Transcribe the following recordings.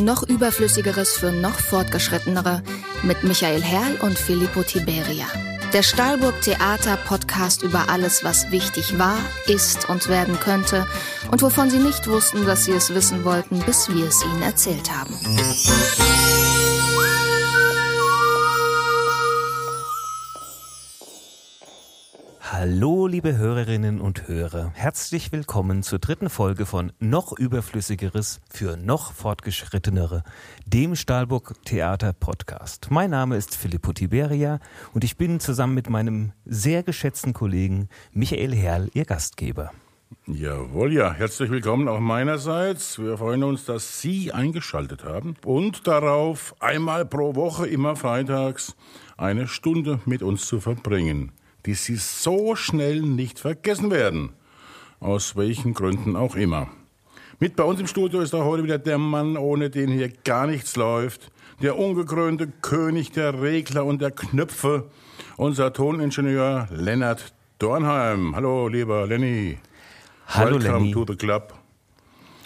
Noch überflüssigeres für noch fortgeschrittenere mit Michael Herrl und Filippo Tiberia. Der Stahlburg Theater Podcast über alles, was wichtig war, ist und werden könnte und wovon Sie nicht wussten, dass Sie es wissen wollten, bis wir es Ihnen erzählt haben. Hallo, liebe Hörerinnen und Hörer. Herzlich willkommen zur dritten Folge von Noch Überflüssigeres für noch Fortgeschrittenere, dem Stahlburg Theater Podcast. Mein Name ist Filippo Tiberia und ich bin zusammen mit meinem sehr geschätzten Kollegen Michael Herrl, Ihr Gastgeber. Jawohl, ja. Herzlich willkommen auch meinerseits. Wir freuen uns, dass Sie eingeschaltet haben und darauf, einmal pro Woche, immer freitags, eine Stunde mit uns zu verbringen die Sie so schnell nicht vergessen werden. Aus welchen Gründen auch immer. Mit bei uns im Studio ist auch heute wieder der Mann, ohne den hier gar nichts läuft. Der ungekrönte König der Regler und der Knöpfe. Unser Toningenieur Lennart Dornheim. Hallo, lieber Lenny. Hallo, Welcome Lenny. to the club.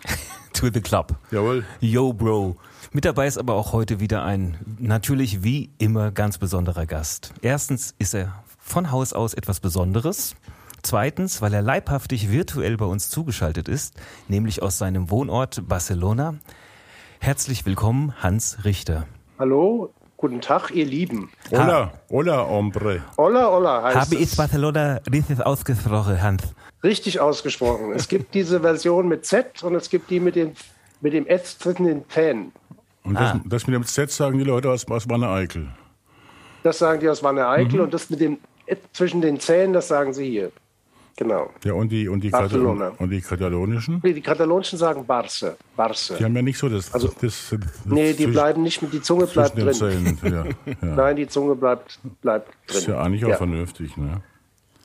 to the club. Jawohl. Yo, Bro. Mit dabei ist aber auch heute wieder ein natürlich wie immer ganz besonderer Gast. Erstens ist er von Haus aus etwas Besonderes. Zweitens, weil er leibhaftig virtuell bei uns zugeschaltet ist, nämlich aus seinem Wohnort Barcelona. Herzlich willkommen, Hans Richter. Hallo, guten Tag, ihr Lieben. Hola, hola, hombre. Hola, hola heißt Habe ich. Barcelona richtig ausgesprochen, Hans? Richtig ausgesprochen. Es gibt diese Version mit Z und es gibt die mit, den, mit dem S zwischen den Zähnen. Und das, das mit dem Z sagen die Leute aus, aus Wanne Eickel. Das sagen die aus Wanne Eickel Mhm. und das mit dem zwischen den Zähnen, das sagen sie hier. Genau. Ja, und die, und die, Barcelona. Katal und die katalonischen? Nee, Die Katalonischen sagen Barce. Barce. Die haben ja nicht so das. Also, das, das Nee, die bleiben nicht mit, die Zunge bleibt drin. Zähnen. Ja, ja. Nein, die Zunge bleibt, bleibt drin. Ist ja eigentlich auch ja. vernünftig, ne?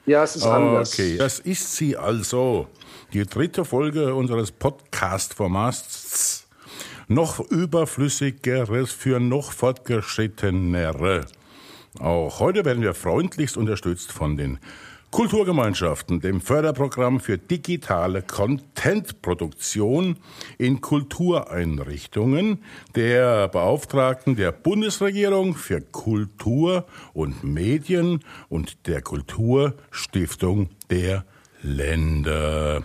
ja, es ist anders. Okay, das ist sie also. Die dritte Folge unseres Podcast-Formats. Noch überflüssigeres für noch fortgeschrittenere. Auch heute werden wir freundlichst unterstützt von den Kulturgemeinschaften, dem Förderprogramm für digitale Contentproduktion in Kultureinrichtungen, der Beauftragten der Bundesregierung für Kultur und Medien und der Kulturstiftung der Länder.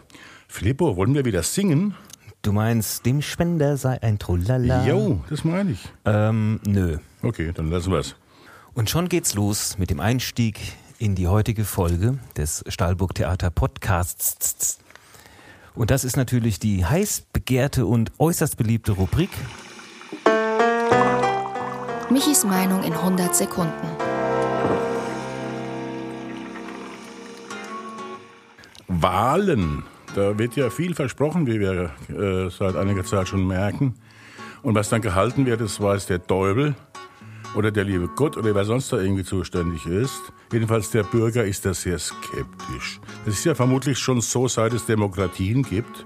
Filippo, wollen wir wieder singen? Du meinst, dem Spender sei ein Trullala? Jo, das meine ich. Ähm, nö. Okay, dann lassen wir's. Und schon geht's los mit dem Einstieg in die heutige Folge des Stahlburg Theater Podcasts. Und das ist natürlich die heiß begehrte und äußerst beliebte Rubrik Michis Meinung in 100 Sekunden. Wahlen. Da wird ja viel versprochen, wie wir äh, seit einiger Zeit schon merken. Und was dann gehalten wird, das weiß der Teufel oder der liebe Gott oder wer sonst da irgendwie zuständig ist. Jedenfalls der Bürger ist da sehr skeptisch. Das ist ja vermutlich schon so, seit es Demokratien gibt.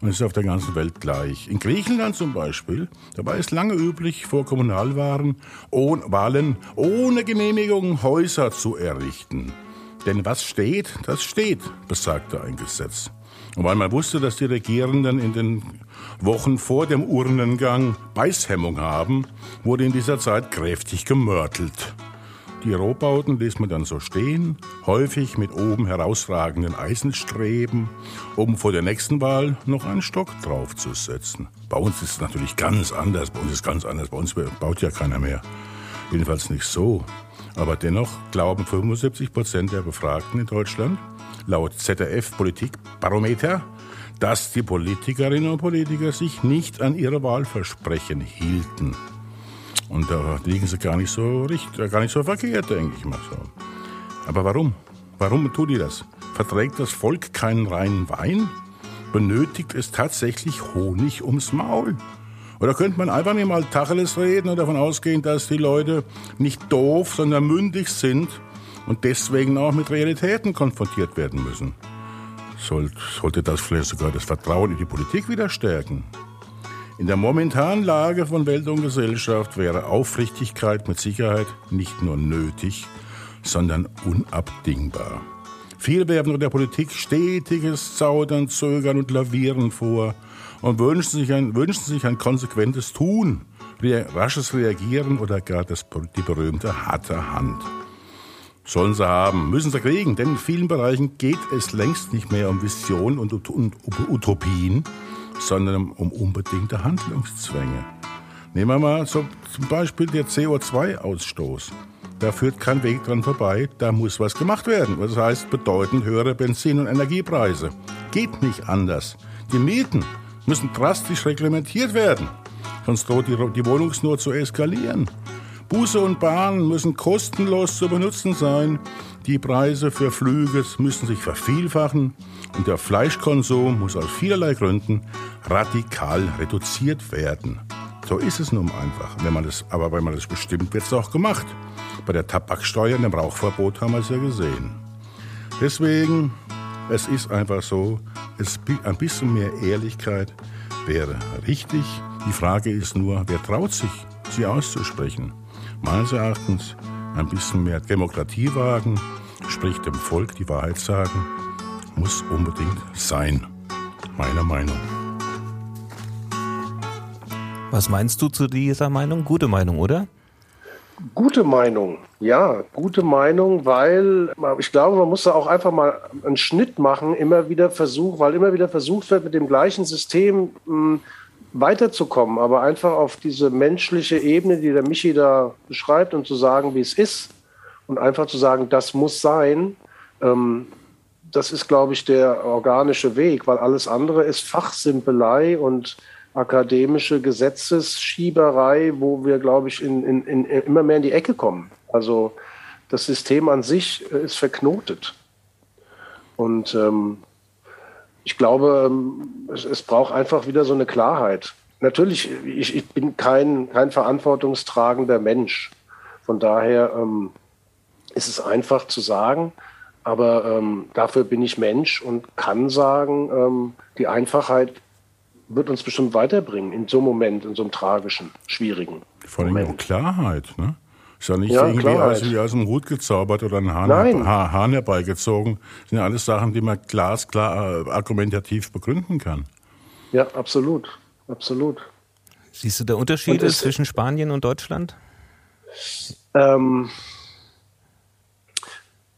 Und es ist auf der ganzen Welt gleich. In Griechenland zum Beispiel, da war es lange üblich, vor Kommunalwahlen ohne, Wahlen ohne Genehmigung Häuser zu errichten. Denn was steht, das steht, besagte ein Gesetz. Und weil man wusste, dass die Regierenden in den Wochen vor dem Urnengang Beißhemmung haben, wurde in dieser Zeit kräftig gemörtelt. Die Rohbauten ließ man dann so stehen, häufig mit oben herausragenden Eisenstreben, um vor der nächsten Wahl noch einen Stock draufzusetzen. Bei uns ist es natürlich ganz anders, bei uns ist es ganz anders, bei uns baut ja keiner mehr. Jedenfalls nicht so. Aber dennoch glauben 75 Prozent der Befragten in Deutschland, laut ZDF Politikbarometer, dass die Politikerinnen und Politiker sich nicht an ihre Wahlversprechen hielten. Und da liegen sie gar nicht so richtig, gar nicht so verkehrt, denke ich mal so. Aber warum? Warum tun die das? Verträgt das Volk keinen reinen Wein? Benötigt es tatsächlich Honig ums Maul? Oder könnte man einfach nicht mal Tacheles reden und davon ausgehen, dass die Leute nicht doof, sondern mündig sind und deswegen auch mit Realitäten konfrontiert werden müssen? Sollt, sollte das vielleicht sogar das Vertrauen in die Politik wieder stärken? In der momentanen Lage von Welt und Gesellschaft wäre Aufrichtigkeit mit Sicherheit nicht nur nötig, sondern unabdingbar. Viele werfen der Politik stetiges Zaudern, Zögern und Lavieren vor und wünschen sich ein, wünschen sich ein konsequentes Tun, rasches Reagieren oder gar das, die berühmte harte Hand. Sollen sie haben, müssen sie kriegen, denn in vielen Bereichen geht es längst nicht mehr um Visionen und Utopien, sondern um unbedingte Handlungszwänge. Nehmen wir mal so zum Beispiel der CO2-Ausstoß. Da führt kein Weg dran vorbei, da muss was gemacht werden. Das heißt bedeutend höhere Benzin- und Energiepreise. Geht nicht anders. Die Mieten müssen drastisch reglementiert werden, sonst droht die, Wohnungsnot zu eskalieren. Busse und Bahnen müssen kostenlos zu benutzen sein. Die Preise für Flüge müssen sich vervielfachen und der Fleischkonsum muss aus vielerlei Gründen radikal reduziert werden. So ist es nun einfach. Wenn man das, aber wenn man das bestimmt, wird es auch gemacht. Bei der Tabaksteuer und dem Rauchverbot haben wir es ja gesehen. Deswegen, es ist einfach so, es, ein bisschen mehr Ehrlichkeit wäre richtig. Die Frage ist nur, wer traut sich, sie auszusprechen? Meines Erachtens ein bisschen mehr Demokratie wagen, sprich dem Volk die Wahrheit sagen, muss unbedingt sein. Meiner Meinung. Was meinst du zu dieser Meinung? Gute Meinung, oder? Gute Meinung, ja, gute Meinung, weil ich glaube, man muss da auch einfach mal einen Schnitt machen, immer wieder versuchen, weil immer wieder versucht wird, mit dem gleichen System mh, hm, weiterzukommen, aber einfach auf diese menschliche Ebene, die der Michi da beschreibt und zu sagen, wie es ist und einfach zu sagen, das muss sein, ähm, das ist, glaube ich, der organische Weg, weil alles andere ist Fachsimpelei und akademische Gesetzesschieberei, wo wir, glaube ich, in, in, in, immer mehr in die Ecke kommen. Also das System an sich ist verknotet. Und ähm, ich glaube, ähm, es, es, braucht einfach wieder so eine Klarheit. Natürlich, ich, ich bin kein, kein verantwortungstragender Mensch. Von daher ähm, ist es einfach zu sagen, aber ähm, dafür bin ich Mensch und kann sagen, ähm, die Einfachheit wird uns bestimmt weiterbringen in so einem Moment, in so einem tragischen, schwierigen. Vor allem auch Klarheit, ne? Ist ja nicht ja, irgendwie aus, aus, dem Hut gezaubert oder ein Hahn, Nein. Hahn herbeigezogen. Das sind ja alles Sachen, die man glasklar äh, argumentativ begründen kann. Ja, absolut. Absolut. Siehst du da Unterschiede zwischen Spanien und Deutschland? Ähm,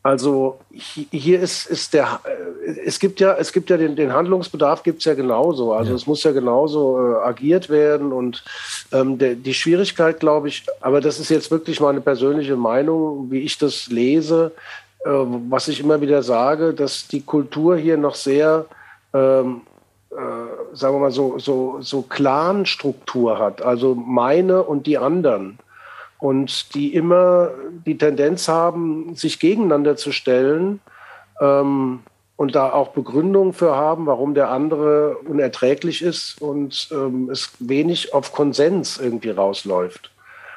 also hier ist, ist der, äh, es gibt ja, es gibt ja den, den Handlungsbedarf gibt es ja genauso. Also ja. es muss ja genauso äh, agiert werden und ähm, der, die Schwierigkeit, glaube ich, aber das ist jetzt wirklich meine persönliche Meinung, wie ich das lese, äh, was ich immer wieder sage, dass die Kultur hier noch sehr, ähm, äh, sagen wir mal so, so, so Clan-Struktur hat. Also meine und die anderen und die immer die Tendenz haben, sich gegeneinander zu stellen ähm, und da auch Begründungen für haben, warum der andere unerträglich ist und ähm, es wenig auf Konsens irgendwie rausläuft.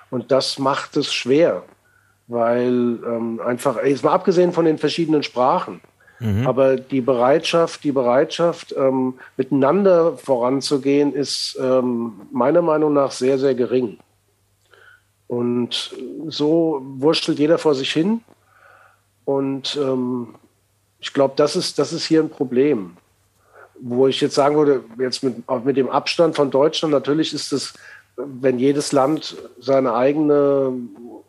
Und das macht es schwer, weil ähm, einfach, jetzt mal abgesehen von den verschiedenen Sprachen, mhm. aber die Bereitschaft, die Bereitschaft, ähm, miteinander voranzugehen, ist ähm, meiner Meinung nach sehr, sehr gering. Und so wurschtelt jeder vor sich hin. Und ähm, ich glaube, das ist, das ist hier ein Problem. Wo ich jetzt sagen würde, jetzt mit, mit dem Abstand von Deutschland, natürlich ist es, wenn jedes Land seine eigene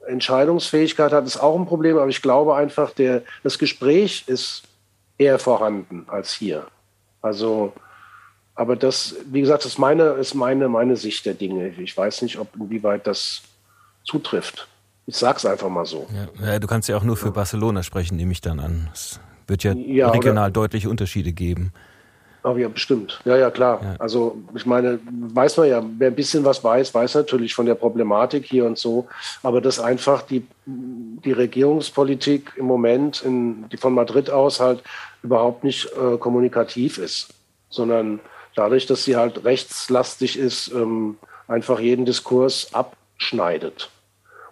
Entscheidungsfähigkeit hat, ist auch ein Problem. Aber ich glaube einfach, der, das Gespräch ist eher vorhanden als hier. Also, aber das, wie gesagt, ist meine, ist meine, meine Sicht der Dinge. Ich weiß nicht, ob inwieweit das zutrifft. Ich sag's einfach mal so. Ja, du kannst ja auch nur für Barcelona sprechen, nehme ich dann an. Es wird ja, ja regional oder, deutliche Unterschiede geben. Aber ja, bestimmt. Ja, ja, klar. Ja. Also ich meine, weiß man ja, wer ein bisschen was weiß, weiß natürlich von der Problematik hier und so. Aber dass einfach die, die Regierungspolitik im Moment, in, die von Madrid aus halt überhaupt nicht äh, kommunikativ ist, sondern dadurch, dass sie halt rechtslastig ist, ähm, einfach jeden Diskurs abschneidet.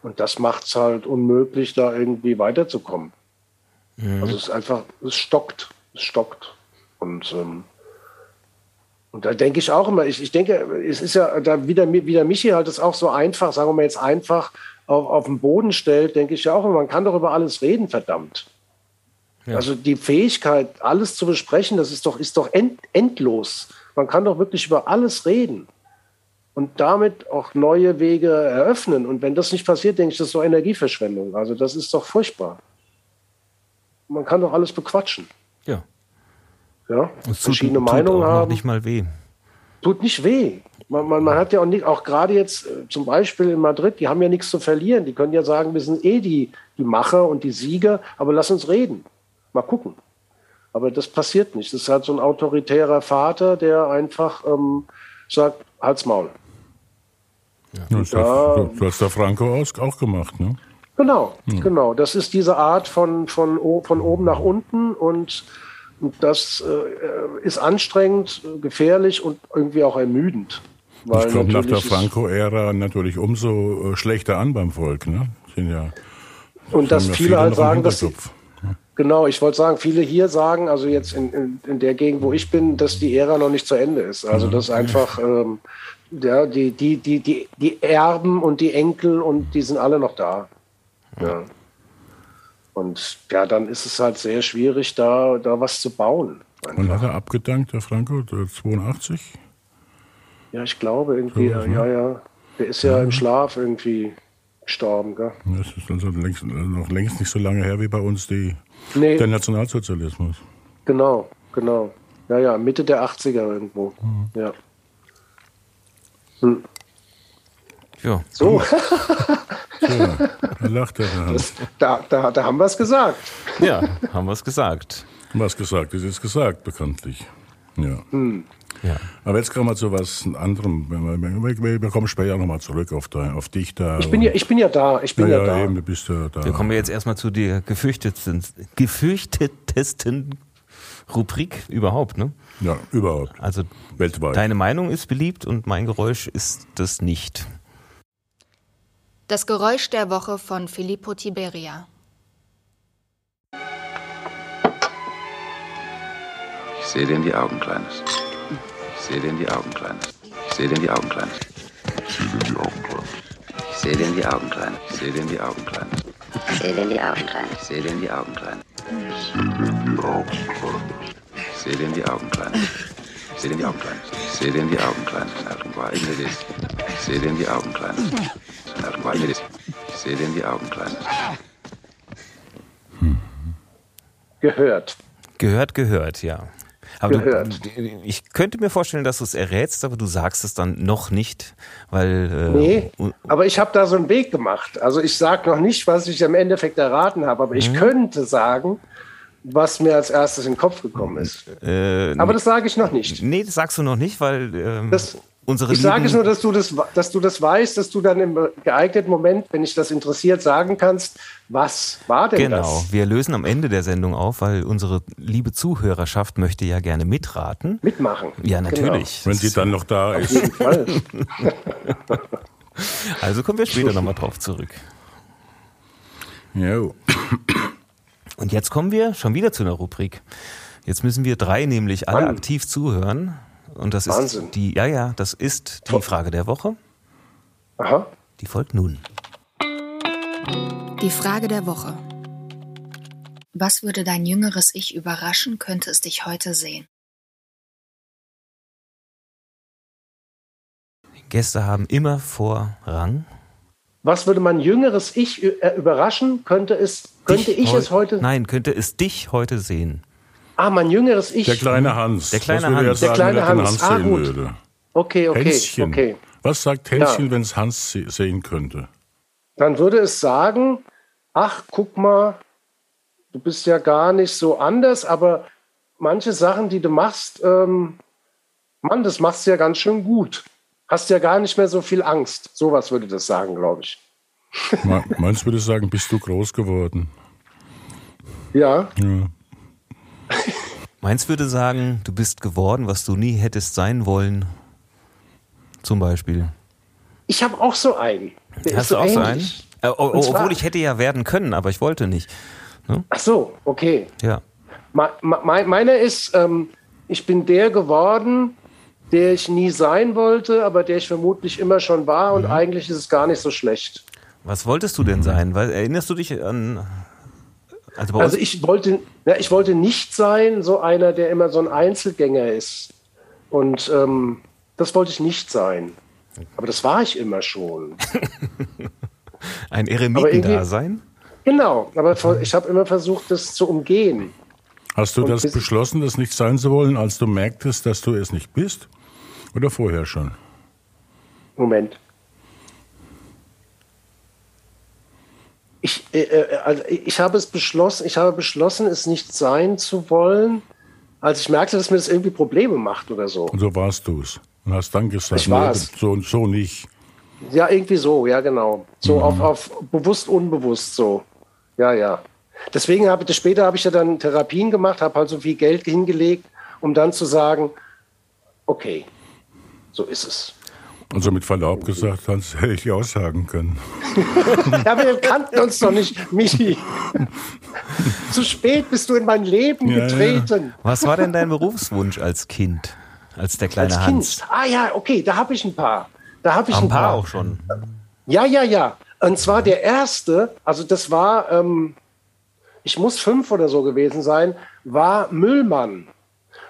Und das macht es halt unmöglich, da irgendwie weiterzukommen. Mhm. Also es ist einfach, es stockt, es stockt. Und, ähm, und da denke ich auch immer, ich, ich denke, es ist ja da wieder, wieder Michi halt das auch so einfach, sagen wir mal jetzt einfach auf, auf den Boden stellt, denke ich ja auch immer, man kann doch über alles reden, verdammt. Ja. Also die Fähigkeit, alles zu besprechen, das ist doch, ist doch end, endlos. Man kann doch wirklich über alles reden und damit auch neue Wege eröffnen. Und wenn das nicht passiert, denke ich, das ist doch Energieverschwendung. Also das ist doch furchtbar. Man kann doch alles bequatschen. Ja. Ja. Es verschiedene tut, Meinungen tut haben. nicht mal weh. Tut nicht weh. Man, man, man, hat ja auch nicht, auch gerade jetzt äh, zum Beispiel in Madrid, die haben ja nichts zu verlieren. Die können ja sagen, wir sind eh die, die Macher und die Sieger, aber lass uns reden. Mal gucken. Aber das passiert nicht. Das ist halt so ein autoritärer Vater, der einfach ähm, sagt, halt's Maul. Ja. Das, da, du hast da Franco auch gemacht, ne? Genau, hm. genau. Das ist diese Art von, von, von oben nach unten und, und das äh, ist anstrengend, gefährlich und irgendwie auch ermüdend. Weil ich glaube, nach der Franco-Ära natürlich umso äh, schlechter an beim Volk. Ne? Sind ja, und dass viele, viele halt sagen, dass sie, Genau, ich wollte sagen, viele hier sagen, also jetzt in, in, in, der Gegend, wo ich bin, dass die Ära noch nicht zu Ende ist. Also das einfach ähm, ja, die, die, die, die, die Erben und die Enkel und die sind alle noch da. Ja. Und ja, dann ist es halt sehr schwierig, da, da was zu bauen. Einfach. Und hat er abgedankt, der Franco, der 82? Ja, ich glaube irgendwie, so, ja, ja. Der ist ja, ja, im Schlaf irgendwie gestorben, gell? Das ist also längst, noch längst nicht so lange her wie bei uns die, nee. der Nationalsozialismus. Genau, genau. Ja, ja, Mitte der 80er irgendwo. Mhm. Ja. Hm. Ja. So. ja, da lacht er. Das, da, da, da haben wir es gesagt. Ja, haben wir es gesagt. Was gesagt ist, ist gesagt, bekanntlich. Ja. Hm. ja. Aber jetzt kommen wir zu was anderem. Wir, wir kommen später nochmal zurück auf, dein, auf dich da. Ich bin, ja, ich bin ja da. Ich bin ja, ja da. Eben, du bist ja da. Wir kommen jetzt erstmal zu der gefürchtetsten, gefürchtetesten Rubrik überhaupt, ne? Ja, überhaupt. Also weltweit. Deine Meinung ist beliebt und mein Geräusch ist das nicht. Das Geräusch der Woche von Filippo Tiberia. Ich sehe dir in die Augen, Kleines. Ich sehe dir in die Augen, Kleines. Ich sehe dir in die Augen, Kleines. Ich sehe dir in die Augen, Kleines. Ich sehe dir in die Augen, Kleines. Ich sehe dir in die Augen, Kleines. Ich sehe dir in die Augen, Kleines. Ich sehe dir in die Augen, Kleines. Ich sehe dir in die Augen, Kleines. Ich sehe dir in die Augen, Kleines. Ich sehe dir in die Augen, Kleines. Ich sehe dir in die Augen, Kleines. Ich sehe dir in die Augen, Kleines. Gehört. Gehört, gehört, ja. Aber du, ich könnte mir vorstellen, dass du es errätst, aber du sagst es dann noch nicht, weil. Äh, nee, aber ich habe da so einen Weg gemacht. Also ich sage noch nicht, was ich im Endeffekt erraten habe, aber ich mhm. könnte sagen, was mir als erstes in den Kopf gekommen ist. Äh, Aber das sage ich noch nicht. Nee, das sagst du noch nicht, weil ähm, das, unsere Ich sage es nur, dass du das, dass du das weißt, dass du dann im geeigneten Moment, wenn dich das interessiert, sagen kannst, was war denn genau. das? Genau, wir lösen am Ende der Sendung auf, weil unsere liebe Zuhörerschaft möchte ja gerne mitraten. Mitmachen. Ja, natürlich. Genau. Wenn sie dann noch da ist. Auf jeden Fall. also kommen wir später nochmal drauf zurück. Jo. Und jetzt kommen wir schon wieder zu einer Rubrik. Jetzt müssen wir drei nämlich alle Mann. aktiv zuhören. Und das Wahnsinn. ist die, ja, ja, das ist die Frage der Woche. Aha. Die folgt nun. Die Frage der Woche. Was würde dein jüngeres Ich überraschen, könnte es dich heute sehen? Gäste haben immer Vorrang. Was würde mein jüngeres Ich äh, überraschen? Könnte es, könnte dich ich es heute? Nein, könnte es dich heute sehen? Ah, mein jüngeres Ich. Der kleine Hans. Der kleine Hans. Sagen, der kleine Hans. Hans ah, gut. Würde? Okay, okay, Hänschen. okay. Was sagt Hänschen, ja. wenn es Hans sehen könnte? Dann würde es sagen, ach, guck mal, du bist ja gar nicht so anders, aber manche Sachen, die du machst, ähm, Mann, das machst du ja ganz schön gut hast ja gar nicht mehr so viel Angst. Sowas würde das sagen, glaube ich. Meinst du, würde sagen, bist du groß geworden? Ja. ja. Meins würde sagen, du bist geworden, was du nie hättest sein wollen. Zum Beispiel. Ich habe auch so einen. Der Hast du so auch so einen? Äh, oh, oh, obwohl ich hätte ja werden können, aber ich wollte nicht. Ne? Ach so, okay. Ja. Me me meiner ist, ähm, ich bin der geworden, der ich nie sein wollte, aber der ich vermutlich immer schon war und mhm. eigentlich ist es gar nicht so schlecht. Was wolltest du denn sein? Weil, erinnerst du dich an Also, Also ich wollte, ja, ich wollte nicht sein, so einer, der immer so ein Einzelgänger ist. Und ähm, das wollte ich nicht sein. Aber das war ich immer schon. ein Eremitendasein? Genau, aber ich habe immer versucht, das zu umgehen. Hast du Und das beschlossen, das nicht sein zu wollen, als du merktest, dass du es nicht bist? Oder vorher schon? Moment. Ich, äh, äh, also ich habe es beschlossen, ich habe beschlossen, es nicht sein zu wollen, als ich merkte, dass mir das irgendwie Probleme macht oder so. Und so warst du es. Und hast dann gesagt, Ich nee, so und so nicht. Ja, irgendwie so, ja, genau. So auf, auf bewusst, unbewusst so. Ja, ja. Deswegen habe ich, später habe ich ja dann Therapien gemacht, habe halt so viel Geld hingelegt, um dann zu sagen, okay, so ist es. Also mit Verlaub gesagt, Hans, hätte ich dir auch sagen können. Ja, aber wir kannten uns doch nicht, Michi. Zu spät bist du in mein Leben Ja, ja. getreten. Was war denn dein Berufswunsch als Kind? Als der kleine Als Hans? Kind. Ah ja, okay, da habe ich ein paar. Da habe ich Ein ein paar paar. auch schon. Ja, ja, ja. Und zwar der erste, also das war, ähm, ich muss fünf oder so gewesen sein, war Müllmann.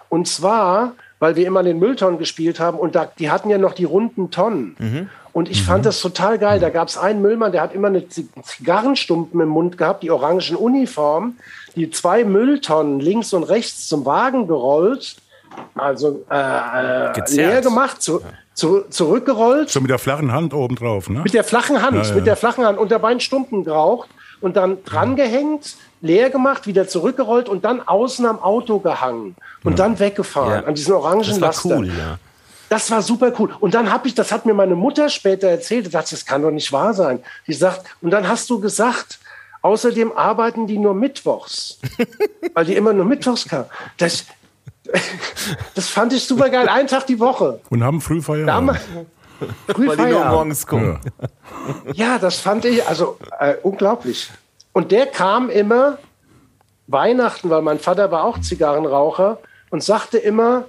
Und zwar, weil wir immer an den Mülltonnen gespielt haben und da, die hatten ja noch die runden Tonnen. Und ich fand das total geil. Da gab es einen Müllmann, der hat immer eine Zigarrenstumpen im Mund gehabt, die orangen Uniform, die zwei Mülltonnen links und rechts zum Wagen gerollt, also äh, äh, Gezerrt. leer gemacht, zu, zu, zurückgerollt So mit der flachen Hand oben drauf, ne? mit der flachen Hand, Ja, ja. mit der flachen Hand und dabei einen Stumpen geraucht und dann drangehängt, leer gemacht, wieder zurückgerollt und dann außen am Auto gehangen und dann weggefahren Ja. an diesen orangen Das war Laster. cool, ja. Das war super cool. Und dann habe ich, das hat mir meine Mutter später erzählt, ich dachte, das kann doch nicht wahr sein. Die sagt, und dann hast du gesagt, außerdem arbeiten die nur mittwochs, weil die immer nur mittwochs kamen. Das, das fand ich super geil. Einen Tag die Woche. Und haben früh Feierabend. Weil die nur morgens kommen. Ja. Ja, das fand ich also äh, unglaublich. Und der kam immer Weihnachten, weil mein Vater war auch Zigarrenraucher und sagte immer,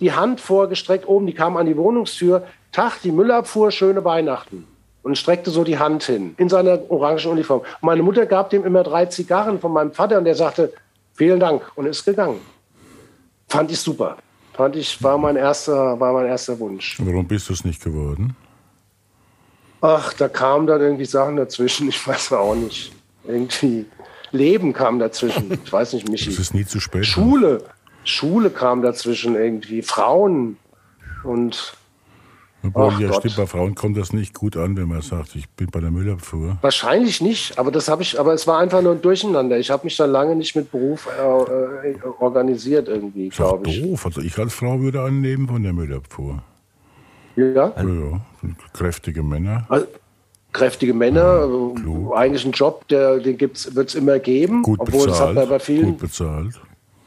die Hand vorgestreckt oben, die kam an die Wohnungstür, Tag, die Müllabfuhr, schöne Weihnachten. Und streckte so die Hand hin in seiner orangen Uniform. Und meine Mutter gab dem immer drei Zigarren von meinem Vater und der sagte, vielen Dank und ist gegangen. Fand ich super. Fand ich, war mein erster, war mein erster Wunsch. Warum bist du es nicht geworden? Ach, da kamen dann irgendwie Sachen dazwischen, ich weiß auch nicht. Irgendwie Leben kam dazwischen, ich weiß nicht, Es Michi. ist nie zu spät. Schule, Schule kam dazwischen irgendwie, Frauen und Obwohl, Ach ja, Gott. stimmt, bei Frauen kommt das nicht gut an, wenn man sagt, ich bin bei der Müllabfuhr. wahrscheinlich nicht, aber das habe ich, aber es war einfach nur ein Durcheinander. Ich habe mich dann lange nicht mit Beruf äh, äh, organisiert irgendwie, glaube ich. doof. Also ich als Frau würde annehmen von der Müllabfuhr. Ja, Ja, ja. Kräftige Männer. also, kräftige Männer, also, klug. eigentlich ein Job, der, den wird es immer geben, Gut obwohl das hat bezahlt. man bei vielen, Gut bezahlt.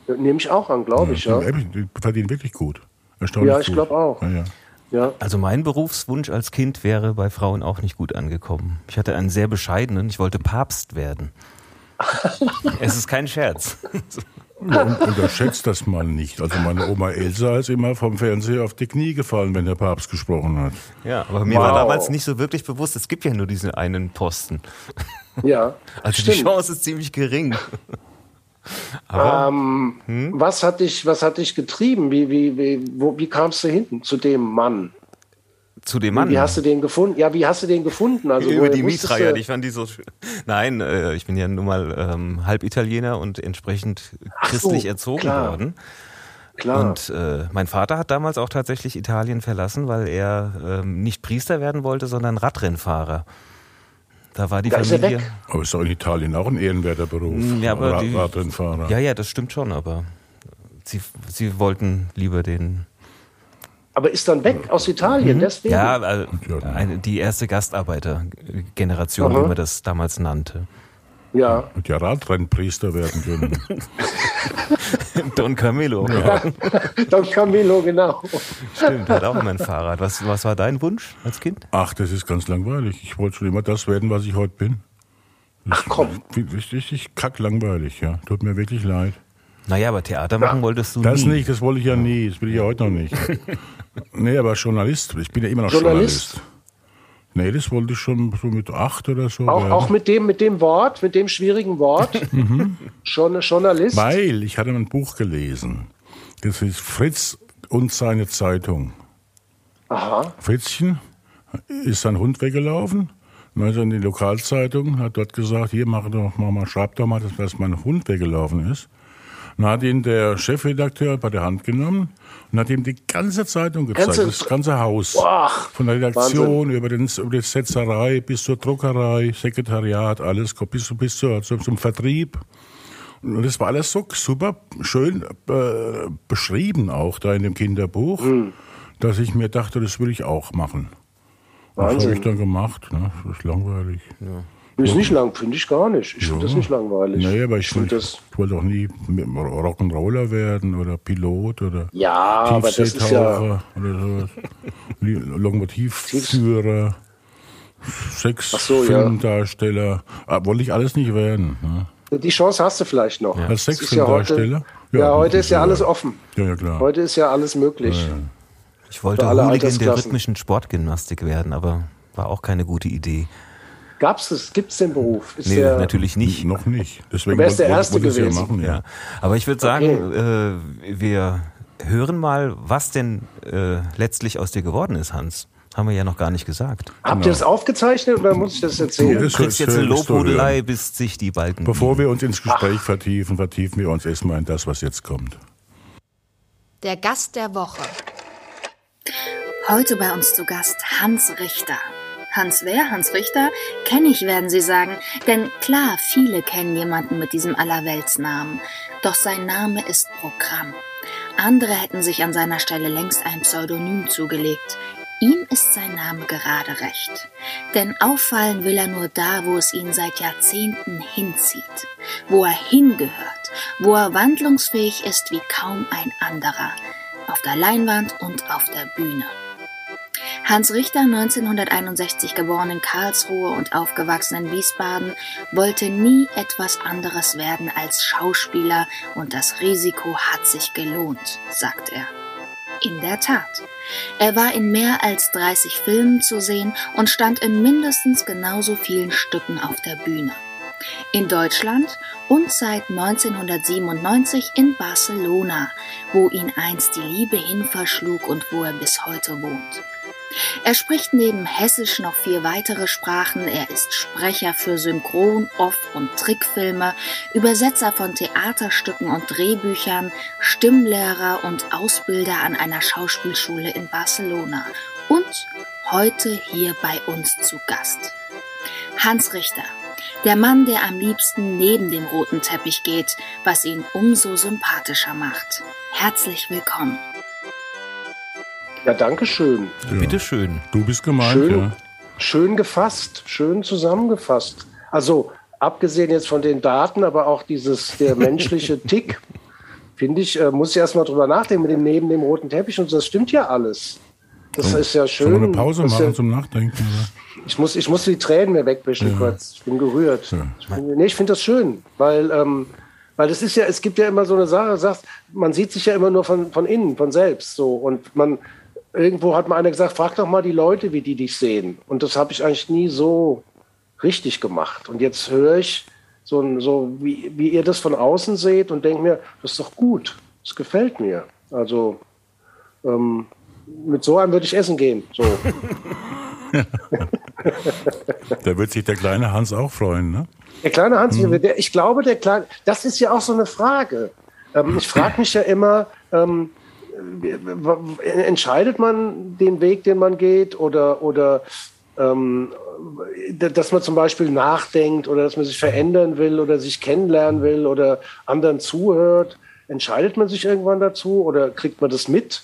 nehme ich auch an, glaube ich, ja. Die, die verdienen wirklich gut. Erstaunlich Ja, ich gut. glaub auch. Ja, ja. Ja. Also mein Berufswunsch als Kind wäre bei Frauen auch nicht gut angekommen. Ich hatte einen sehr bescheidenen, ich wollte Papst werden. es ist kein Scherz. Und unterschätzt das mal nicht. Also meine Oma Elsa ist immer vom Fernseher auf die Knie gefallen, wenn der Papst gesprochen hat. Ja, aber mir Wow. war damals nicht so wirklich bewusst, es gibt ja nur diesen einen Posten. Ja, Also die stimmt. Chance ist ziemlich gering. Aber Ähm, Was hat dich, was hat dich getrieben? Wie, wie, wie, wo, wie kamst du hinten zu dem Mann? zu dem Mann. Wie hast du den gefunden? Ja, wie hast du den gefunden? Also über die du- ich fand die so schön. Nein, äh, ich bin ja nun mal ähm, halb Italiener und entsprechend Ach so, christlich erzogen klar. worden. Klar. Und äh, mein Vater hat damals auch tatsächlich Italien verlassen, weil er ähm, nicht Priester werden wollte, sondern Radrennfahrer. Da war die Da ist Familie. weg. Aber ist doch in Italien auch ein ehrenwerter Beruf. Mm, Ja, aber Rad- die, Radrennfahrer. ja, ja, das stimmt schon, aber sie, sie wollten lieber den. Aber ist dann weg aus Italien, deswegen? Ja, Ja. eine, die erste Gastarbeitergeneration, wie man das damals nannte. Ja. Und ja Radrennpriester werden können. Don Camillo. Don Camillo, genau. Stimmt, der hat auch immer ein Fahrrad. Was, was war dein Wunsch als Kind? Ach, das ist ganz langweilig. Ich wollte schon immer das werden, was ich heute bin. Ach komm. Richtig, richtig kacklangweilig, ja. Tut mir wirklich leid. Naja, aber Theater machen wolltest du Das nie. nicht, das wollte ich ja nie. Das will ich ja heute noch nicht. nee, aber Journalist. Ich bin ja immer noch Journalist? Journalist. Nee, das wollte ich schon so mit acht oder so. Auch, auch mit, dem, mit dem Wort, mit dem schwierigen Wort. Schon Journalist. Weil ich hatte ein Buch gelesen. Das ist Fritz und seine Zeitung. Aha. Fritzchen ist sein Hund weggelaufen. Und er in die Lokalzeitung, hat dort gesagt, hier mach doch mal, mal schreib doch mal, dass mein Hund weggelaufen ist. Dann hat ihn der Chefredakteur bei der Hand genommen und hat ihm die ganze Zeitung gezeigt, Ganze- das ganze Haus. Boah, Von der Redaktion über, den, über die Setzerei bis zur Druckerei, Sekretariat, alles, bis, bis zur, zum, zum Vertrieb. Und das war alles so super schön äh, beschrieben auch da in dem Kinderbuch, Hm. dass ich mir dachte, das will ich auch machen. Das habe Wahnsinn. ich dann gemacht. Ne? Das ist langweilig. Ist nicht lang, finde ich gar nicht. Ich finde das nicht langweilig. Nee, aber ich, will, ich wollte auch nie Rock'n'Roller werden oder Pilot oder Ja, aber das ist ja. Oder sowas. Lokomotivführer, Sex, Ach so, ja. Filmdarsteller. Ah, wollte ich alles nicht werden. Ne? Die Chance hast du vielleicht noch. Als ja heute, Sexfilmdarsteller? ja, Ja, heute ist ja alles ja- offen. Ja, ja, klar. Heute ist ja alles möglich. Ich wollte Hooligan der rhythmischen Sportgymnastik werden, aber war auch keine gute Idee. Gab's es? Gibt's den Beruf? Ist Nee, der, natürlich nicht. Noch nicht. Deswegen Du wärst der Erste gewesen. machen. Ja. Aber ich würde sagen, äh, wir hören mal, was denn äh, letztlich aus dir geworden ist, Hans. Haben wir ja noch gar nicht gesagt. Habt ihr das aufgezeichnet oder muss ich das erzählen? Du das kriegst jetzt eine Lobhudelei, bis sich die Balken Bevor wir uns ins Gespräch vertiefen, vertiefen wir uns erstmal in das, was jetzt kommt. Der Gast der Woche. Heute bei uns zu Gast Hans Richter. Hans wer? Hans Richter? Kenn ich, werden Sie sagen. Denn klar, viele kennen jemanden mit diesem Allerweltsnamen. Doch sein Name ist Programm. Andere hätten sich an seiner Stelle längst ein Pseudonym zugelegt. Ihm ist sein Name gerade recht. Denn auffallen will er nur da, wo es ihn seit Jahrzehnten hinzieht. Wo er hingehört. Wo er wandlungsfähig ist wie kaum ein anderer. Auf der Leinwand und auf der Bühne. Hans Richter, 1961 geboren in Karlsruhe und aufgewachsen in Wiesbaden, wollte nie etwas anderes werden als Schauspieler und das Risiko hat sich gelohnt, sagt er. In der Tat. Er war in mehr als 30 Filmen zu sehen und stand in mindestens genauso vielen Stücken auf der Bühne. In Deutschland und seit 1997 in Barcelona, wo ihn einst die Liebe hinverschlug und wo er bis heute wohnt. Er spricht neben Hessisch noch vier weitere Sprachen. Er ist Sprecher für Synchron-, Off- und Trickfilme, Übersetzer von Theaterstücken und Drehbüchern, Stimmlehrer und Ausbilder an einer Schauspielschule in Barcelona und heute hier bei uns zu Gast. Hans Richter, der Mann, der am liebsten neben dem roten Teppich geht, was ihn umso sympathischer macht. Herzlich willkommen. Ja, danke schön. Bitteschön. Du bist gemeint, Schön, ja. schön gefasst, schön zusammengefasst. Also abgesehen jetzt von den Daten, aber auch dieses der menschliche Tick, finde ich, äh, muss ich erst mal drüber nachdenken mit dem neben dem roten Teppich und so, das stimmt ja alles. Das ist ja schön. Wir eine Pause machen ja, zum Nachdenken? Oder? ich, muss, ich muss die Tränen mir wegwischen kurz. Ich bin gerührt. Ich bin, nee, ich finde das schön, weil, ähm, weil das ist ja, es gibt ja immer so eine Sache, sagst, man sieht sich ja immer nur von, von innen, von selbst so und man irgendwo hat mal einer gesagt, frag doch mal die Leute, wie die dich sehen. Und das habe ich eigentlich nie so richtig gemacht. Und jetzt höre ich so, so wie, wie ihr das von außen seht und denke mir, das ist doch gut, das gefällt mir. Also ähm, mit so einem würde ich essen gehen. So. Da wird sich der kleine Hans auch freuen, ne? Der kleine Hans, der, ich glaube, der kleine, das ist ja auch so eine Frage. Ähm, ich frage mich ja immer, ähm, entscheidet man den Weg, den man geht, oder, oder ähm, dass man zum Beispiel nachdenkt oder dass man sich verändern will oder sich kennenlernen will oder anderen zuhört? Entscheidet man sich irgendwann dazu oder kriegt man das mit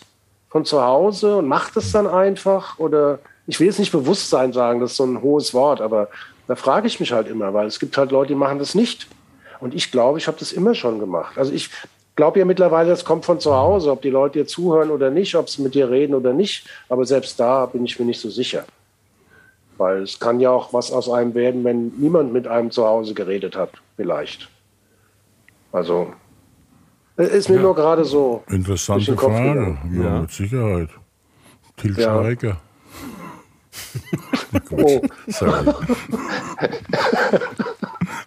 von zu Hause und macht es dann einfach? Oder ich will jetzt nicht Bewusstsein sagen, das ist so ein hohes Wort, aber da frage ich mich halt immer, weil es gibt halt Leute, die machen das nicht. Und ich glaube, ich habe das immer schon gemacht. Also ich glaube ja mittlerweile, das kommt von zu Hause, ob die Leute dir zuhören oder nicht, ob sie mit dir reden oder nicht. Aber selbst da bin ich mir nicht so sicher. Weil es kann ja auch was aus einem werden, wenn niemand mit einem zu Hause geredet hat, vielleicht. Also, es ist mir nur gerade so. Interessante Frage. gegangen. Ja, mit Sicherheit. Til Ja. Schweiger. Oh. Sorry.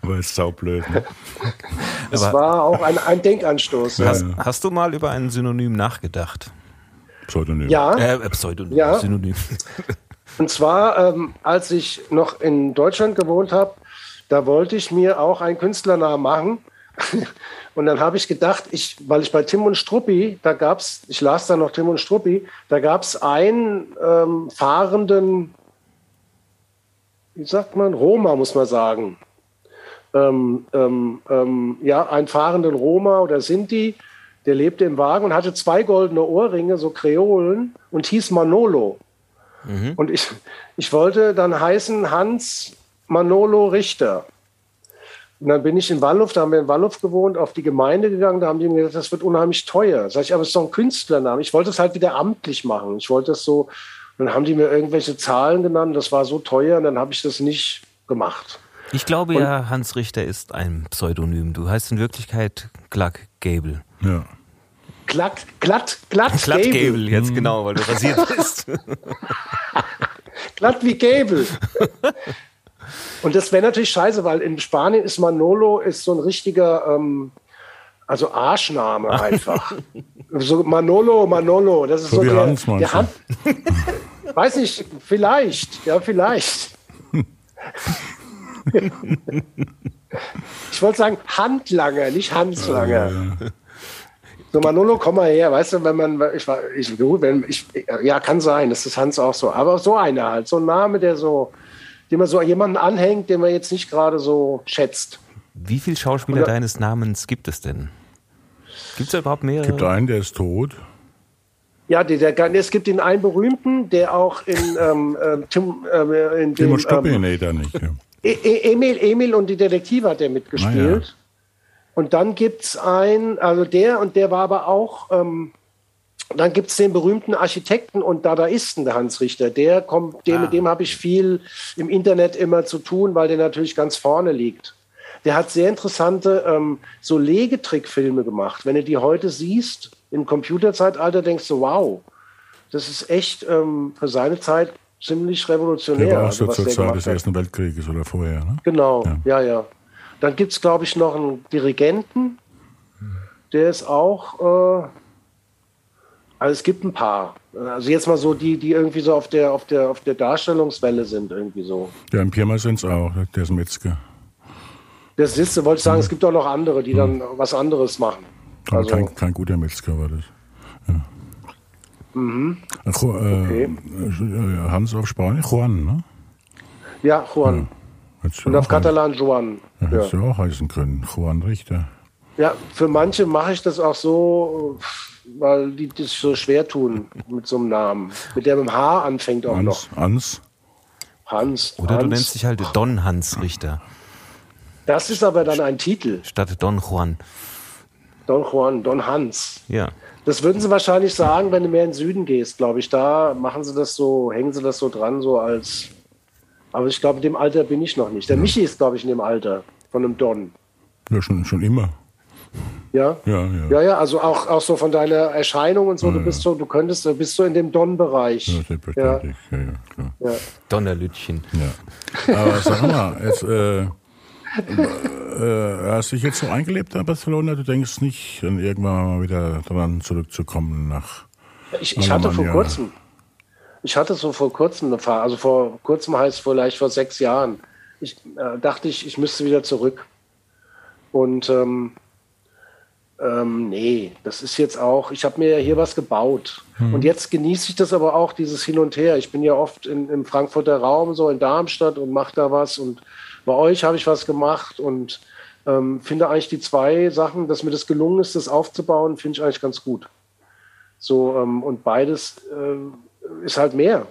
Aber ist saublöd. Ne? Das Aber- war auch ein, ein Denkanstoß. Hast, hast du mal über ein Synonym nachgedacht? Pseudonym. Ja, Äh, äh, Pseudonym. Ja. Synonym. und zwar, ähm, als ich noch in Deutschland gewohnt habe, da wollte ich mir auch einen Künstlernamen machen. Und dann habe ich gedacht, ich, weil ich bei Tim und Struppi, da gab es, ich las da noch Tim und Struppi, da gab es einen ähm, fahrenden, wie sagt man, Roma, muss man sagen. Ähm, ähm, ähm, ja, einen fahrenden Roma oder Sinti, der lebte im Wagen und hatte zwei goldene Ohrringe, so Kreolen, und hieß Manolo. Und ich, ich wollte dann heißen Hans Manolo Richter. Und dann bin ich in Walluf, da haben wir in Walluf gewohnt, auf die Gemeinde gegangen. Da haben die mir gesagt, das wird unheimlich teuer. Sag ich, aber es ist doch ein Künstlername. Ich wollte es halt wieder amtlich machen. Ich wollte es so. Dann haben die mir irgendwelche Zahlen genannt. Das war so teuer und dann habe ich das nicht gemacht. Ich glaube ja, Hans Richter ist ein Pseudonym. Du heißt in Wirklichkeit Clark Gable. Ja. Glatt, glatt, glatt, Glatt Gable. Gable, jetzt genau, weil du rasiert bist. Glatt wie Gable. Und das wäre natürlich scheiße, weil in Spanien ist Manolo ist so ein richtiger, ähm, also Arschname einfach. so Manolo, Manolo, das ist So so, wie der, Hans, der? Hand. Weiß nicht, vielleicht, ja, vielleicht. ich wollte sagen Handlanger, nicht Hanslanger. So, Manolo, komm mal her, weißt du, wenn man, ich war, ich, gut, wenn, ich, ja, kann sein, das ist Hans auch so, aber so einer halt, so ein Name, der so, dem man so jemanden anhängt, den man jetzt nicht gerade so schätzt. Wie viele Schauspieler Oder- deines Namens gibt es denn? Gibt es da überhaupt mehrere? Gibt einen, der ist tot. Ja, der, der, es gibt den einen berühmten, der auch in, ähm, ähm, Tim, ähm, in Tim dem, ähm, nee, da nicht. Ja. E- E- Emil, Emil und die Detektive hat er mitgespielt. Ah, Und dann gibt's einen, also der und der war aber auch, ähm, dann gibt's den berühmten Architekten und Dadaisten, der Hans Richter. Der kommt, dem, Ah. mit dem habe ich viel im Internet immer zu tun, weil der natürlich ganz vorne liegt. Der hat sehr interessante ähm, so Legetrickfilme gemacht. Wenn du die heute siehst, im Computerzeitalter, denkst du, wow, das ist echt ähm, für seine Zeit ziemlich revolutionär. Der war auch also, zur der Zeit des hat. Ersten Weltkrieges oder vorher. Ne? Genau, ja, ja. Dann gibt es, glaube ich, noch einen Dirigenten. Der ist auch. Äh, also es gibt ein paar. Also jetzt mal so die, die irgendwie so auf der, auf der, auf der Darstellungswelle sind, irgendwie so. Ja, im Pirmasens auch, der ist Metzger. Das ist, wollte ich sagen, es gibt auch noch andere, die dann was anderes machen. Aber Also, kein, kein guter Metzger war das. Ja. Ach, äh, Okay. äh, Hans auf Spanisch, Juan, ne? ja, Juan. Du Und auf Katalan Juan. Ja, Ja. hättest du auch heißen können. Juan Richter. ja, für manche mache ich das auch so, weil die das so schwer tun mit so einem Namen. Mit der mit dem H anfängt auch noch. Ans, Ans. Hans. Oder Hans. du nennst dich halt Don Hans Richter Das ist aber dann ein Titel. statt Don Juan. Don Juan, Don Hans. Ja. Das würden sie wahrscheinlich sagen, wenn du mehr in den Süden gehst, glaube ich. Da machen sie das so, hängen sie das so dran, so als. Aber ich glaube, in dem Alter bin ich noch nicht. Der Michi ist, glaube ich, in dem Alter von einem Don. Ja, schon, schon immer. Ja? Ja, ja. Ja, ja, also auch, auch so von deiner Erscheinung und so, du bist so, du könntest, du bist so in dem Don-Bereich. Ja, selbstverständlich. Ja, ja, klar. Ja. Donnerlütchen. Ja. Aber sag mal, jetzt, äh, äh, hast du dich jetzt so eingelebt in Barcelona? Du denkst nicht, dann irgendwann mal wieder dran zurückzukommen nach. Ich, ich hatte vor kurzem, ich hatte so vor kurzem eine Fahrt, also vor kurzem heißt vielleicht vor sechs Jahren. Ich äh, dachte ich, ich müsste wieder zurück. Und ähm, ähm, nee, das ist jetzt auch, ich habe mir ja hier was gebaut. Und jetzt genieße ich das aber auch, dieses Hin und Her. Ich bin ja oft in, im Frankfurter Raum, so in Darmstadt und mache da was. Und bei euch habe ich was gemacht und ähm, finde eigentlich die zwei Sachen, dass mir das gelungen ist, das aufzubauen, finde ich eigentlich ganz gut. So, ähm, und beides ähm, ist halt mehr.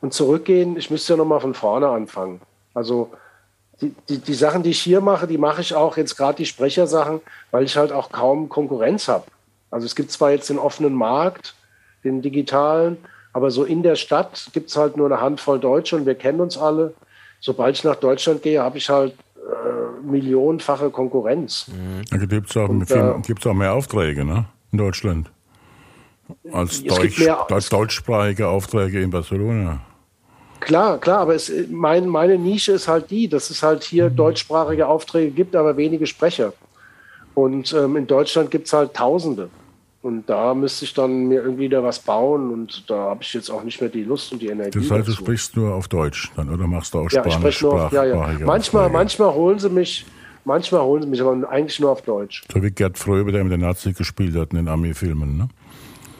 Und zurückgehen, ich müsste ja nochmal von vorne anfangen. Also die, die, die Sachen, die ich hier mache, die mache ich auch jetzt gerade die Sprechersachen, weil ich halt auch kaum Konkurrenz habe. Also es gibt zwar jetzt den offenen Markt, den digitalen, aber so in der Stadt gibt es halt nur eine Handvoll Deutsche und wir kennen uns alle. Sobald ich nach Deutschland gehe, habe ich halt äh, millionenfache Konkurrenz. Da gibt es auch, äh, auch mehr Aufträge ne? in Deutschland. Als, Deutsch, mehr- als deutschsprachige Aufträge in Barcelona. Klar, klar, aber es, mein, meine Nische ist halt die, dass es halt hier deutschsprachige Aufträge gibt, aber wenige Sprecher. Und ähm, in Deutschland gibt es halt Tausende. Und da müsste ich dann mir irgendwie wieder was bauen und da habe ich jetzt auch nicht mehr die Lust und die Energie. Das heißt, du sprichst nur auf Deutsch dann oder machst du auch ja, Spanisch? Ich nur, ja, ja. Manchmal, manchmal holen sie mich, manchmal holen sie mich, aber eigentlich nur auf Deutsch. So wie Gerd Fröbe, der mit der Nazi gespielt hat in den Army-Filmen, ne?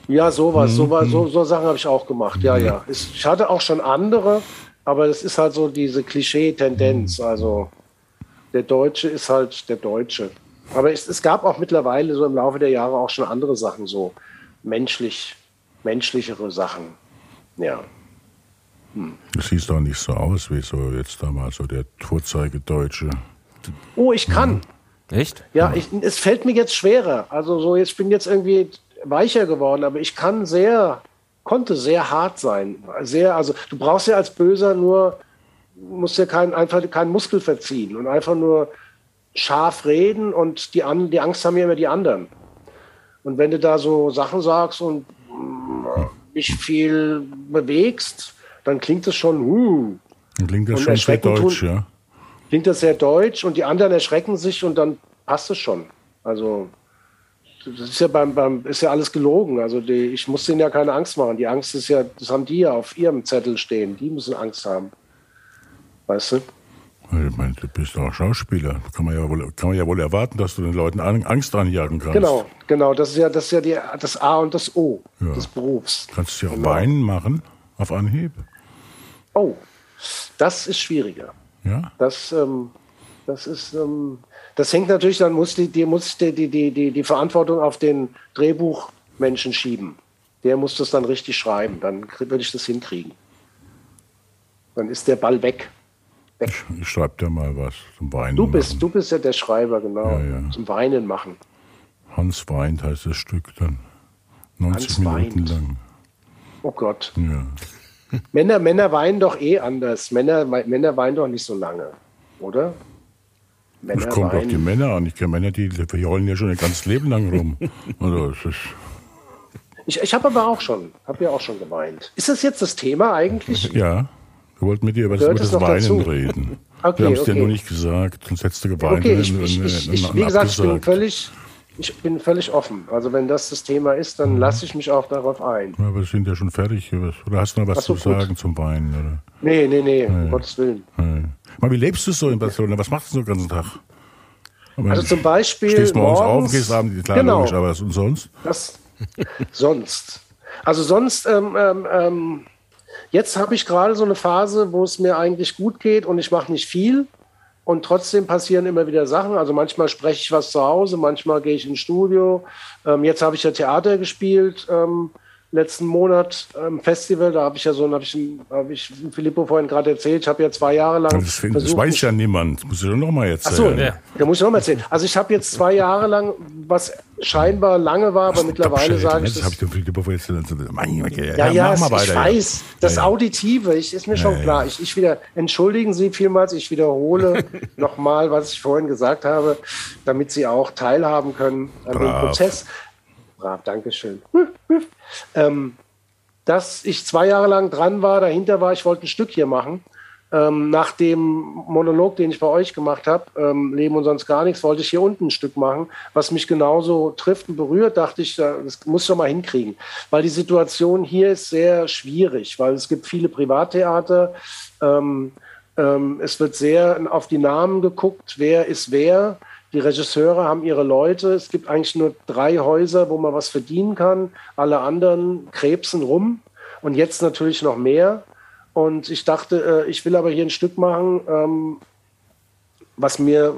Ja, sowas, mhm. sowas so, so Sachen habe ich auch gemacht. Ja, ja. Ich hatte auch schon andere, aber das ist halt so diese Klischee-Tendenz. Also der Deutsche ist halt der Deutsche. Aber es, es, gab auch mittlerweile so im Laufe der Jahre auch schon andere Sachen, so menschlich, menschlichere Sachen. Ja. Hm. Du siehst doch nicht so aus wie so jetzt damals so der Vorzeigedeutsche. Oh, ich kann. Ja. Echt? Ja, ich, es fällt mir jetzt schwerer. Also so, jetzt bin jetzt irgendwie weicher geworden, aber ich kann sehr, konnte sehr hart sein. Sehr, also du brauchst ja als Böser nur, musst ja kein, einfach keinen Muskel verziehen und einfach nur scharf reden und die, an, die Angst haben ja immer die anderen. Und wenn du da so Sachen sagst und nicht viel bewegst, dann klingt es schon, uh. Dann klingt das schon sehr deutsch, tun, ja. Klingt das sehr deutsch und die anderen erschrecken sich und dann passt es schon. Also, das ist ja beim, beim ist ja alles gelogen. Also die, ich muss denen ja keine Angst machen. Die Angst ist ja, das haben die ja auf ihrem Zettel stehen. Die müssen Angst haben. Weißt du? Ich meine, du bist auch Schauspieler. Kann man, ja wohl, kann man ja wohl erwarten, dass du den Leuten Angst anjagen kannst. Genau, genau. Das ist ja das, ist ja die, das A und das O ja. des Berufs. Kannst du ja auch genau. weinen machen auf Anhieb? Oh, das ist schwieriger. Ja? Das, ähm, das ist, ähm, das hängt natürlich, dann muss die, die, muss die, die, die, die Verantwortung auf den Drehbuchmenschen schieben. Der muss das dann richtig schreiben. Dann würde ich das hinkriegen. Dann ist der Ball weg. Ich, ich schreibe dir mal was zum Weinen. Du bist, machen. du bist ja der Schreiber, genau. Ja, ja. Zum Weinen machen. Hans weint heißt das Stück dann. 90 Hans Minuten weint. lang. Oh Gott. Ja. Männer, Männer weinen doch eh anders. Männer, Männer weinen doch nicht so lange, oder? Männer das kommt weinen. auf die Männer an. Ich kenne Männer, die, die heulen ja schon ein ganzes Leben lang rum. also, ich ich habe aber auch schon, habe ja auch schon geweint. Ist das jetzt das Thema eigentlich? Ja. Wir wollten mit dir über das, über das Weinen dazu? reden. Okay, wir haben es okay. dir nur nicht gesagt, sonst hättest du geweint. Okay, ich, ich, ich, ich wie gesagt, ich bin, völlig, ich bin völlig offen. Also wenn das das Thema ist, dann mhm. lasse ich mich auch darauf ein. Ja, aber wir sind ja schon fertig. Oder hast du noch was so, zu sagen zum Weinen? Oder? Nee, nee, nee, nee. um Gottes Willen. Nee. Mal, wie lebst du so in Barcelona? Was machst du so den ganzen Tag? Aber also zum Beispiel. Stehst morgens, morgens auf, gehst abends, klar, genau, logisch, aber was und sonst? Das, sonst. Also sonst ähm, ähm, ähm Jetzt habe ich gerade so eine Phase, wo es mir eigentlich gut geht und ich mache nicht viel. Und trotzdem passieren immer wieder Sachen. Also manchmal spreche ich was zu Hause, manchmal gehe ich ins Studio. Ähm, jetzt habe ich ja Theater gespielt. Ähm, letzten Monat ähm, Festival, da habe ich ja so, habe ich, hab ich Filippo vorhin gerade erzählt, ich habe ja zwei Jahre lang. Das, versucht, das weiß ja niemand, das muss ich doch nochmal erzählen. Achso, ja. da muss ich nochmal erzählen. Also ich habe jetzt zwei Jahre lang, was scheinbar lange war, aber mittlerweile sage ich. Das habe ich dem Filippo vorhin erzählt. Ja, ja, ja ich weiß, das Auditive, ich, ist mir schon klar. Ich, ich wieder, entschuldigen Sie vielmals, ich wiederhole nochmal, was ich vorhin gesagt habe, damit Sie auch teilhaben können an Brav. dem Prozess brav, Dankeschön. ähm, dass ich zwei Jahre lang dran war, dahinter war, ich wollte ein Stück hier machen. Ähm, nach dem Monolog, den ich bei euch gemacht habe, ähm, Leben und sonst gar nichts, wollte ich hier unten ein Stück machen, was mich genauso trifft und berührt, dachte ich, das muss ich doch mal hinkriegen. Weil die Situation hier ist sehr schwierig, weil es gibt viele Privattheater. Ähm, ähm es wird sehr auf die Namen geguckt, wer ist wer. Die Regisseure haben ihre Leute. Es gibt eigentlich nur drei Häuser, wo man was verdienen kann. Alle anderen krebsen rum. Und jetzt natürlich noch mehr. Und ich dachte, äh, ich will aber hier ein Stück machen, ähm, was mir,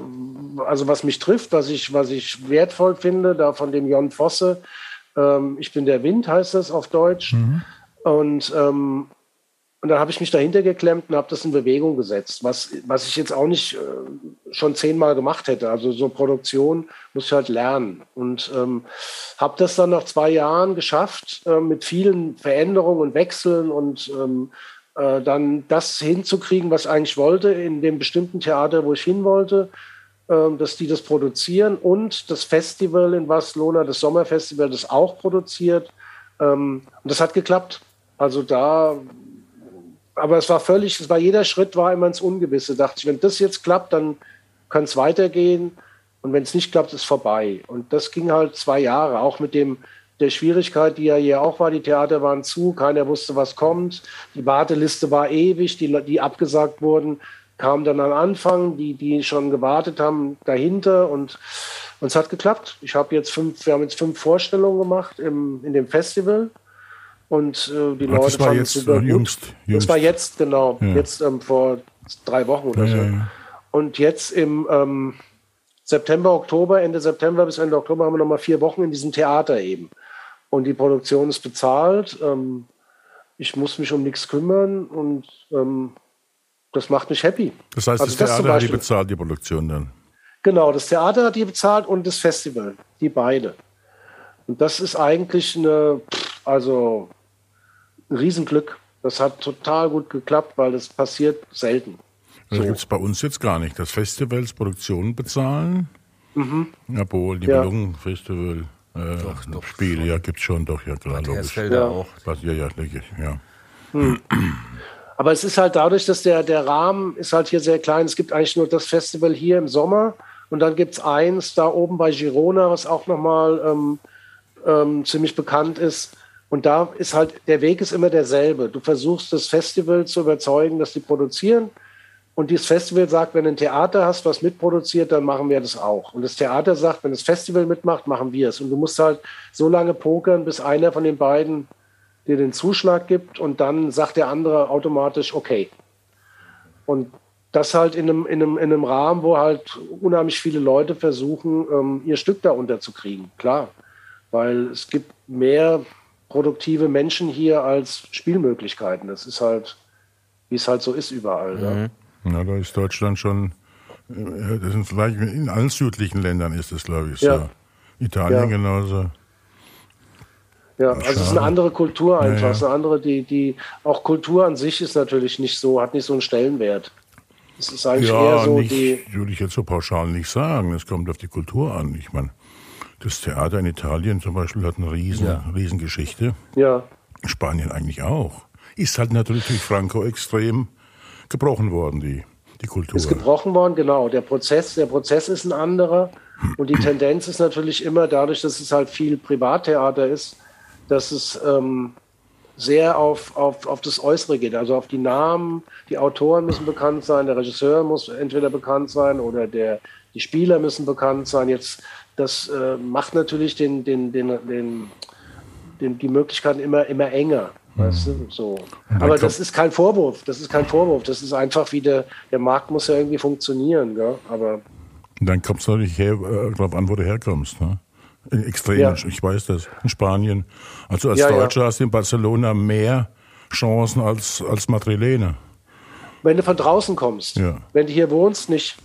also was mich trifft, was ich, was ich wertvoll finde, da von dem Jon Fosse. Ähm, ich bin der Wind, heißt das auf Deutsch. Mhm. Und ähm, und dann habe ich mich dahinter geklemmt und habe das in Bewegung gesetzt, was, was ich jetzt auch nicht äh, schon zehnmal gemacht hätte. Also so Produktion muss ich halt lernen. Und ähm, habe das dann nach zwei Jahren geschafft, äh, mit vielen Veränderungen und Wechseln und ähm, äh, dann das hinzukriegen, was ich eigentlich wollte, in dem bestimmten Theater, wo ich hin wollte, äh, dass die das produzieren und das Festival in Barcelona, das Sommerfestival, das auch produziert. Ähm, und das hat geklappt. Also da aber es war völlig, es war jeder Schritt war immer ins Ungewisse. Dachte ich, wenn das jetzt klappt, dann kann es weitergehen. Und wenn es nicht klappt, ist vorbei. Und das ging halt zwei Jahre, auch mit dem der Schwierigkeit, die ja hier auch war. Die Theater waren zu, keiner wusste, was kommt. Die Warteliste war ewig, die, die abgesagt wurden, kamen dann am Anfang, die, die schon gewartet haben, dahinter. Und, und es hat geklappt. Ich habe jetzt fünf, wir haben jetzt fünf Vorstellungen gemacht im, in dem Festival. Und äh, die Ach, Leute das war jetzt super äh, jüngst, jüngst, Das war jetzt, genau, ja. jetzt ähm, vor drei Wochen oder ja, so. Ja, und jetzt im ähm, September, Oktober, Ende September bis Ende Oktober haben wir nochmal vier Wochen in diesem Theater eben. Und die Produktion ist bezahlt. Ähm, ich muss mich um nichts kümmern und ähm, das macht mich happy. Das heißt, also das Theater das hat die bezahlt, die Produktion dann? Genau, das Theater hat die bezahlt und das Festival, die beide. Und das ist eigentlich eine, also Riesenglück. Das hat total gut geklappt, weil das passiert selten. Das so. gibt es bei uns jetzt gar nicht. Das Festivals Produktionen bezahlen. Mhm. Obwohl, die ja. Festival äh, doch, doch, Spiele, ja, gibt es schon, doch, ja klar, logisch. Ja. auch. Ja, ja, ja. Hm. Aber es ist halt dadurch, dass der, der Rahmen ist halt hier sehr klein. Es gibt eigentlich nur das Festival hier im Sommer und dann gibt es eins da oben bei Girona, was auch nochmal ähm, ähm, ziemlich bekannt ist. Und da ist halt, der Weg ist immer derselbe. Du versuchst das Festival zu überzeugen, dass die produzieren. Und dieses Festival sagt, wenn ein Theater hast, was mitproduziert, dann machen wir das auch. Und das Theater sagt, wenn das Festival mitmacht, machen wir es. Und du musst halt so lange pokern, bis einer von den beiden dir den Zuschlag gibt und dann sagt der andere automatisch okay. Und das halt in einem, in einem, in einem Rahmen, wo halt unheimlich viele Leute versuchen, ähm, ihr Stück da unterzukriegen. Klar. Weil es gibt mehr produktive Menschen hier als Spielmöglichkeiten. Das ist halt, wie es halt so ist überall. Mhm. Ja. ja, da ist Deutschland schon, äh, das sind vielleicht in allen südlichen Ländern ist es, glaube ich, ja. so. Italien ja. genauso. Ja, also es ist eine andere Kultur einfach. Ja, ja. eine andere, die, die, auch Kultur an sich ist natürlich nicht so, hat nicht so einen Stellenwert. Es ist eigentlich ja, eher so nicht, die. Würde ich jetzt so pauschal nicht sagen. Es kommt auf die Kultur an. Ich meine, das Theater in Italien zum Beispiel hat eine riesen, ja. Riesengeschichte. Ja. Spanien eigentlich auch. Ist halt natürlich durch Franco extrem gebrochen worden, die, die Kultur. Ist gebrochen worden, genau. Der Prozess, der Prozess ist ein anderer. Und die Tendenz ist natürlich immer dadurch, dass es halt viel Privattheater ist, dass es ähm, sehr auf, auf, auf das Äußere geht, also auf die Namen. Die Autoren müssen bekannt sein, der Regisseur muss entweder bekannt sein oder der, die Spieler müssen bekannt sein. Jetzt das äh, macht natürlich den, den, den, den, den, die Möglichkeiten immer, immer enger. Weißt du, so. Aber das ist kein Vorwurf, das ist kein Vorwurf. Das ist einfach wie der, Markt muss ja irgendwie funktionieren, gell? Aber. dann kommt es natürlich her, äh, darauf an, wo du herkommst, ne? Extrem, ja. ich weiß das, in Spanien. Also als ja, Deutscher ja. hast du in Barcelona mehr Chancen als, als Madrilene. Wenn du von draußen kommst, wenn du hier wohnst, nicht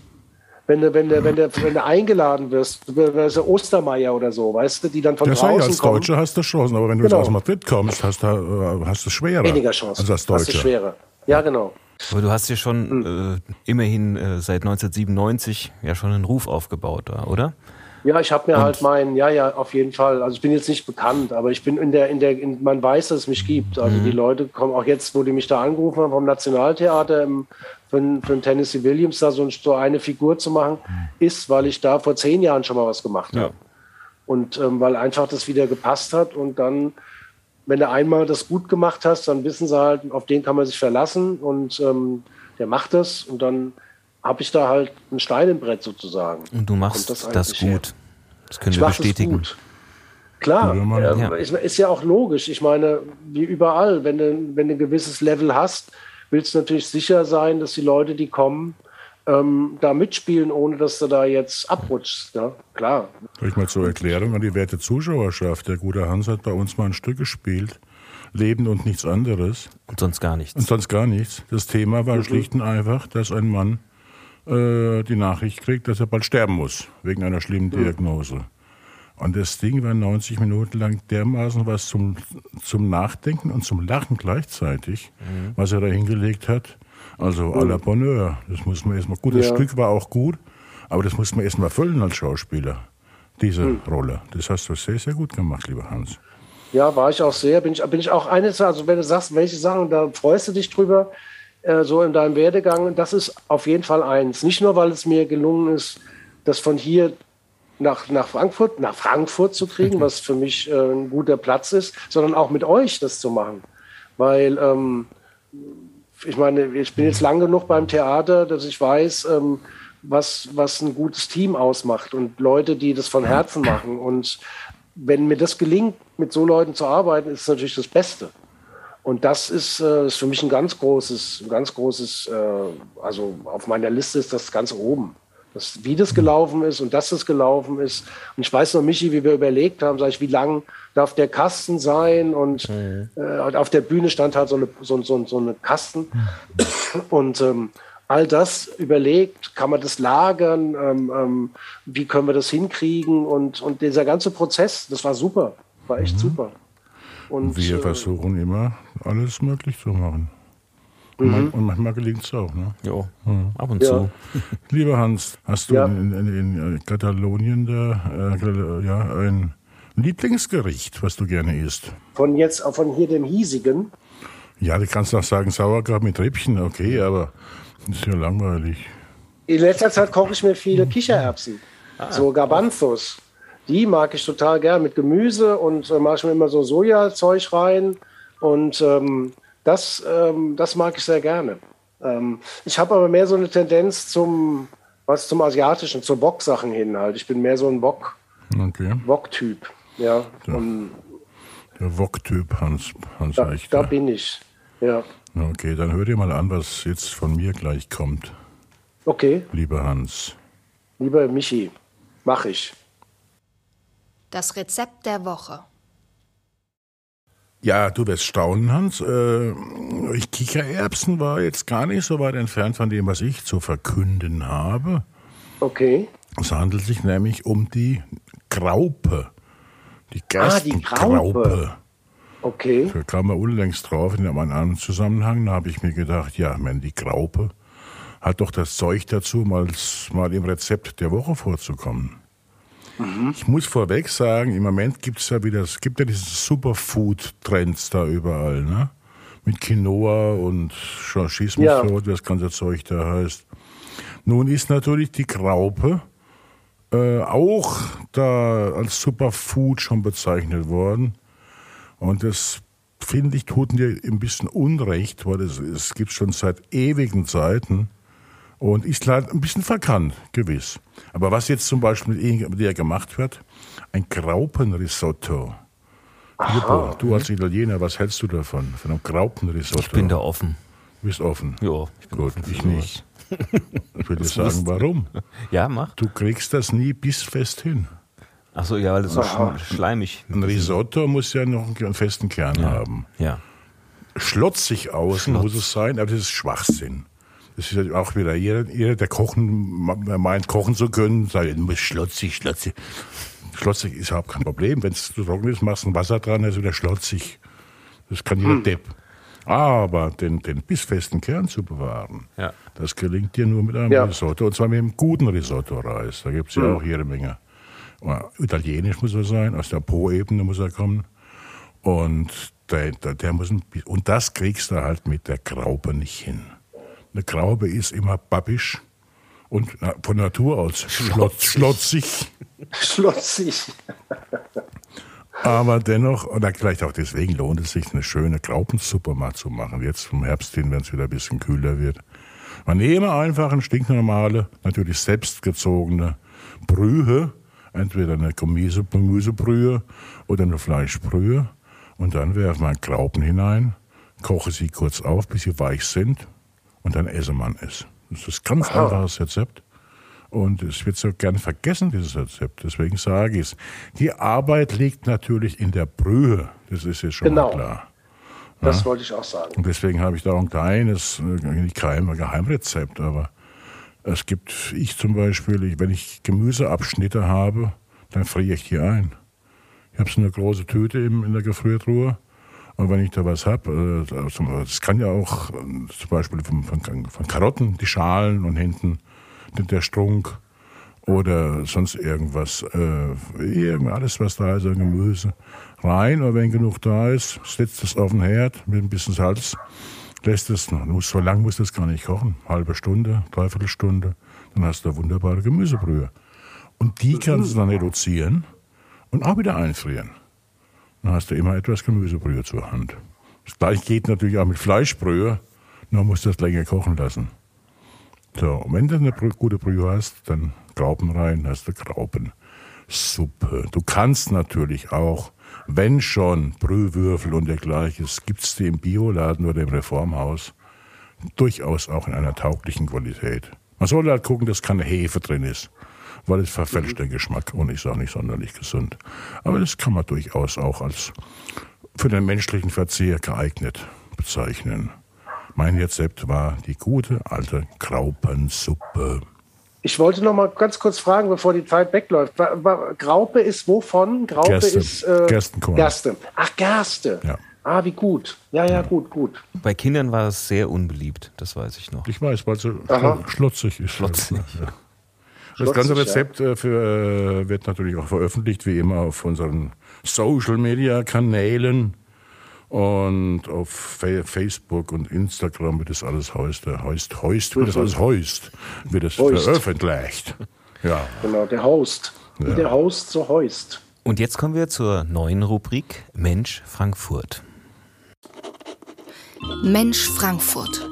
wenn du, wenn du, wenn du, wenn du eingeladen wirst, so Ostermeier oder so, weißt du, die dann von das draußen als kommen. Deutsche hast du Chancen, aber wenn du genau. aus Madrid kommst, hast du, äh, hast du schwerer. Weniger Chancen. Also als Deutsche. Hast du schwerer. Ja, genau. Aber du hast ja schon hm. äh, immerhin äh, seit 1997 ja schon einen Ruf aufgebaut, oder? Ja, ich habe mir Und? halt meinen, ja, ja, auf jeden Fall. Also ich bin jetzt nicht bekannt, aber ich bin in der, in der, in, man weiß, dass es mich gibt. Also mhm. die Leute kommen auch jetzt, wo die mich da angerufen haben vom Nationaltheater im, für, für Tennessee Williams da so, so, eine Figur zu machen, ist, weil ich da vor zehn Jahren schon mal was gemacht ja. habe. Und ähm, weil einfach das wieder gepasst hat und dann, wenn du einmal das gut gemacht hast, dann wissen sie halt, auf den kann man sich verlassen und ähm, der macht das und dann habe ich da halt ein Stein im Brett sozusagen. Und du machst das, das, gut. Her. Das können ich wir bestätigen. Klar, äh, ja. Ist, ist, ja auch logisch. Ich meine, wie überall, wenn du, wenn du ein gewisses Level hast, willst du natürlich sicher sein, dass die Leute, die kommen, ähm, da mitspielen, ohne dass du da jetzt abrutschst. Ja? Klar. Vielleicht mal zur Erklärung an die werte Zuschauerschaft. Der gute Hans hat bei uns mal ein Stück gespielt. Leben und nichts anderes. Und sonst gar nichts. Und sonst gar nichts. Das Thema war mhm. schlicht und einfach, dass ein Mann äh, die Nachricht kriegt, dass er bald sterben muss, wegen einer schlimmen Diagnose. Und das Ding war 90 Minuten lang dermaßen was zum, zum Nachdenken und zum Lachen gleichzeitig, mhm. was er da hingelegt hat. Also à la Bonheur. Das muss man erstmal, gut, das ja. Stück war auch gut, aber das muss man erstmal füllen als Schauspieler, diese mhm. Rolle. Das hast du sehr, sehr gut gemacht, lieber Hans. Ja, war ich auch sehr. Bin ich, bin ich auch eines, also wenn du sagst, welche Sachen, da freust du dich drüber, äh, so in deinem Werdegang, das ist auf jeden Fall eins. Nicht nur, weil es mir gelungen ist, das von hier nach, nach Frankfurt, nach Frankfurt zu kriegen, was für mich äh, ein guter Platz ist, sondern auch mit euch das zu machen. Weil ähm, ich meine, ich bin jetzt lang genug beim Theater, dass ich weiß, ähm, was, was ein gutes Team ausmacht und Leute, die das von Herzen machen. Und wenn mir das gelingt, mit so Leuten zu arbeiten, ist es natürlich das Beste. Und das ist, äh, ist für mich ein ganz großes, ein ganz großes, äh, also auf meiner Liste ist das ganz oben. Das, wie das gelaufen ist und dass das gelaufen ist. Und ich weiß noch, Michi, wie wir überlegt haben, sag ich, wie lang darf der Kasten sein? Und mhm. äh, auf der Bühne stand halt so eine, so, so, so eine Kasten. Und ähm, all das überlegt, kann man das lagern, ähm, ähm, wie können wir das hinkriegen und, und dieser ganze Prozess, das war super, war echt mhm. super. Und wir äh, versuchen immer alles möglich zu machen. Mhm. Und manchmal gelingt es auch. Ne? Jo, mhm. ab und ja. zu. Lieber Hans, hast du ja. in, in, in, Katalonien da, äh, ja, ein Lieblingsgericht, was du gerne isst? Von jetzt, von hier dem hiesigen? Ja, du kannst auch sagen Sauerkraut mit Rippchen, okay, aber das ist ja langweilig. In letzter Zeit koche ich mir viele Kichererbsen, ah. so Garbanzos. Die mag ich total gern mit Gemüse und äh, mache ich mir immer so Sojazeug rein und ähm, das, ähm, das mag ich sehr gerne. Ähm, ich habe aber mehr so eine Tendenz zum, was zum Asiatischen, zu Bock-Sachen hin halt. Ich bin mehr so ein Bock, okay. Bock-Typ. Ja. Der, der Wok-Typ Hans, Hans da, Da bin ich. Ja. Okay, dann hör dir mal an, was jetzt von mir gleich kommt. Okay. Lieber Hans. Lieber Michi, mach ich. Das Rezept der Woche. Ja, du wirst staunen, Hans. Äh, Kichererbsen war jetzt gar nicht so weit entfernt von dem, was ich zu verkünden habe. Okay. Es handelt sich nämlich um die Graupe. Die Gerstengraupe. Ah, okay. Da kam man unlängst drauf in einem anderen Zusammenhang. Da habe ich mir gedacht, ja, man, die Graupe hat doch das Zeug dazu, mal, mal im Rezept der Woche vorzukommen. Mhm. Ich muss vorweg sagen, im Moment gibt es ja wieder, es gibt ja diese Superfood-Trends da überall, ne? Mit Quinoa und Schismus, ja. wie das ganze Zeug da heißt. Nun ist natürlich die Graupe äh, auch da als Superfood schon bezeichnet worden. Und das finde ich, tut mir ein bisschen Unrecht, weil es, es gibt schon seit ewigen Zeiten und ist leider ein bisschen verkannt, gewiss. Aber was jetzt zum Beispiel mit dir gemacht wird, ein Graupenrisotto. Aha. Du als Italiener, was hältst du davon, von einem Graupenrisotto? Ich bin da offen. Du bist offen? Ja, ich bin Gut, offen ich nicht. Ich würde sagen, warum? Ja, mach. Du kriegst das nie bissfest hin. Ach so, ja, weil es so schleimig Ein Risotto muss ja noch einen festen Kern ja. haben. Ja. Schlotzig außen Schlotz. muss es sein, aber das ist Schwachsinn. Das ist auch wieder jeder, jeder der kochen, meint, kochen zu können, sagt, muss schlotzig, schlotzig. Schlotzig ist überhaupt kein Problem. Wenn es zu trocken ist, machst du ein Wasser dran, dann ist wieder schlotzig. Das kann jeder hm. Depp. Aber den, den bissfesten Kern zu bewahren, ja. das gelingt dir nur mit einem ja. Risotto. Und zwar mit einem guten Risotto-Reis. Da gibt es ja hm. auch jede Menge. Italienisch muss er sein, aus der Po-Ebene muss er kommen. Und der, der, der muss und das kriegst du halt mit der Graupe nicht hin. Eine Graube ist immer babbisch und von Natur aus schlotz, schlotzig. Schlotzig. Aber dennoch, oder vielleicht auch deswegen lohnt es sich, eine schöne Graupensuppe mal zu machen. Jetzt vom Herbst hin, wenn es wieder ein bisschen kühler wird. Man nehme einfach eine stinknormale, natürlich selbstgezogene Brühe, entweder eine Gemüse, Gemüsebrühe oder eine Fleischbrühe. Und dann werfe man Graupen hinein, koche sie kurz auf, bis sie weich sind und dann esse man es. Das ist ein ganz Aha. einfaches Rezept. Und es wird so gern vergessen, dieses Rezept. Deswegen sage ich es. Die Arbeit liegt natürlich in der Brühe. Das ist jetzt schon genau. klar. Das ja? wollte ich auch sagen. Und deswegen habe ich da auch ein kleines, kein Geheimrezept, aber es gibt, ich zum Beispiel, wenn ich Gemüseabschnitte habe, dann friere ich die ein. Ich habe so eine große Tüte in der Gefriertruhe und wenn ich da was habe, äh, das kann ja auch äh, zum Beispiel von, von, von, Karotten, die Schalen und hinten der Strunk oder sonst irgendwas, äh, alles was da ist, Gemüse rein. Und wenn genug da ist, setzt es auf den Herd mit ein bisschen Salz, lässt es, so lang muss das gar nicht kochen, halbe Stunde, dreiviertel Stunde, dann hast du eine wunderbare Gemüsebrühe. Und die kannst du dann reduzieren und auch wieder einfrieren. Dann hast du immer etwas Gemüsebrühe zur Hand. Das gleiche geht natürlich auch mit Fleischbrühe, nur musst du das länger kochen lassen. So, und wenn du eine gute Brühe hast, dann Graupen rein, hast du Graupensuppe. Du kannst natürlich auch, wenn schon Brühwürfel und dergleichen, gibt es die im Bioladen oder im Reformhaus, durchaus auch in einer tauglichen Qualität. Man soll halt gucken, dass keine Hefe drin ist, weil es verfälscht den Geschmack und ist auch nicht sonderlich gesund. Aber das kann man durchaus auch als für den menschlichen Verzehr geeignet bezeichnen. Mein Rezept war die gute alte Graupensuppe. Ich wollte noch mal ganz kurz fragen, bevor die Zeit wegläuft. Graupe ist wovon? Graupe Gerste. ist äh, Gerstenkorn. Gerste. Ach, Gerste. Ja. Ah, wie gut. Ja, ja, gut, gut. Bei Kindern war es sehr unbeliebt, das weiß ich noch. Ich weiß, weil es schlotzig ist. Schlotzig. Ja. Das ganze Rezept äh, für, äh, wird natürlich auch veröffentlicht, wie immer, auf unseren Social-Media-Kanälen. Und auf Fa Facebook und Instagram wird das alles heust, äh, heust, heust, wird das alles heust, wird das Heust. veröffentlicht. Ja. Genau, der Host. Wie der Host, so Heust. Und jetzt kommen wir zur neuen Rubrik Mensch Frankfurt. Mensch Frankfurt.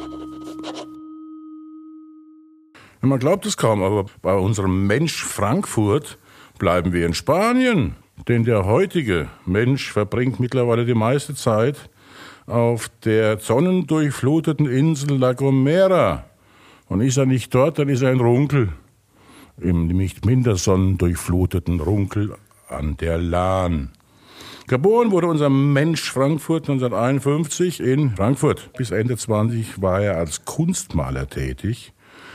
Man glaubt es kaum, aber bei unserem Mensch Frankfurt bleiben wir in Spanien. Denn der heutige Mensch verbringt mittlerweile die meiste Zeit auf der sonnendurchfluteten Insel La Gomera. Und ist er nicht dort, dann ist er ein Runkel. Im nicht minder sonnendurchfluteten Runkel an der Lahn. Geboren wurde unser Mensch Frankfurt 1951 in Frankfurt. Bis Ende 20 war er als Kunstmaler tätig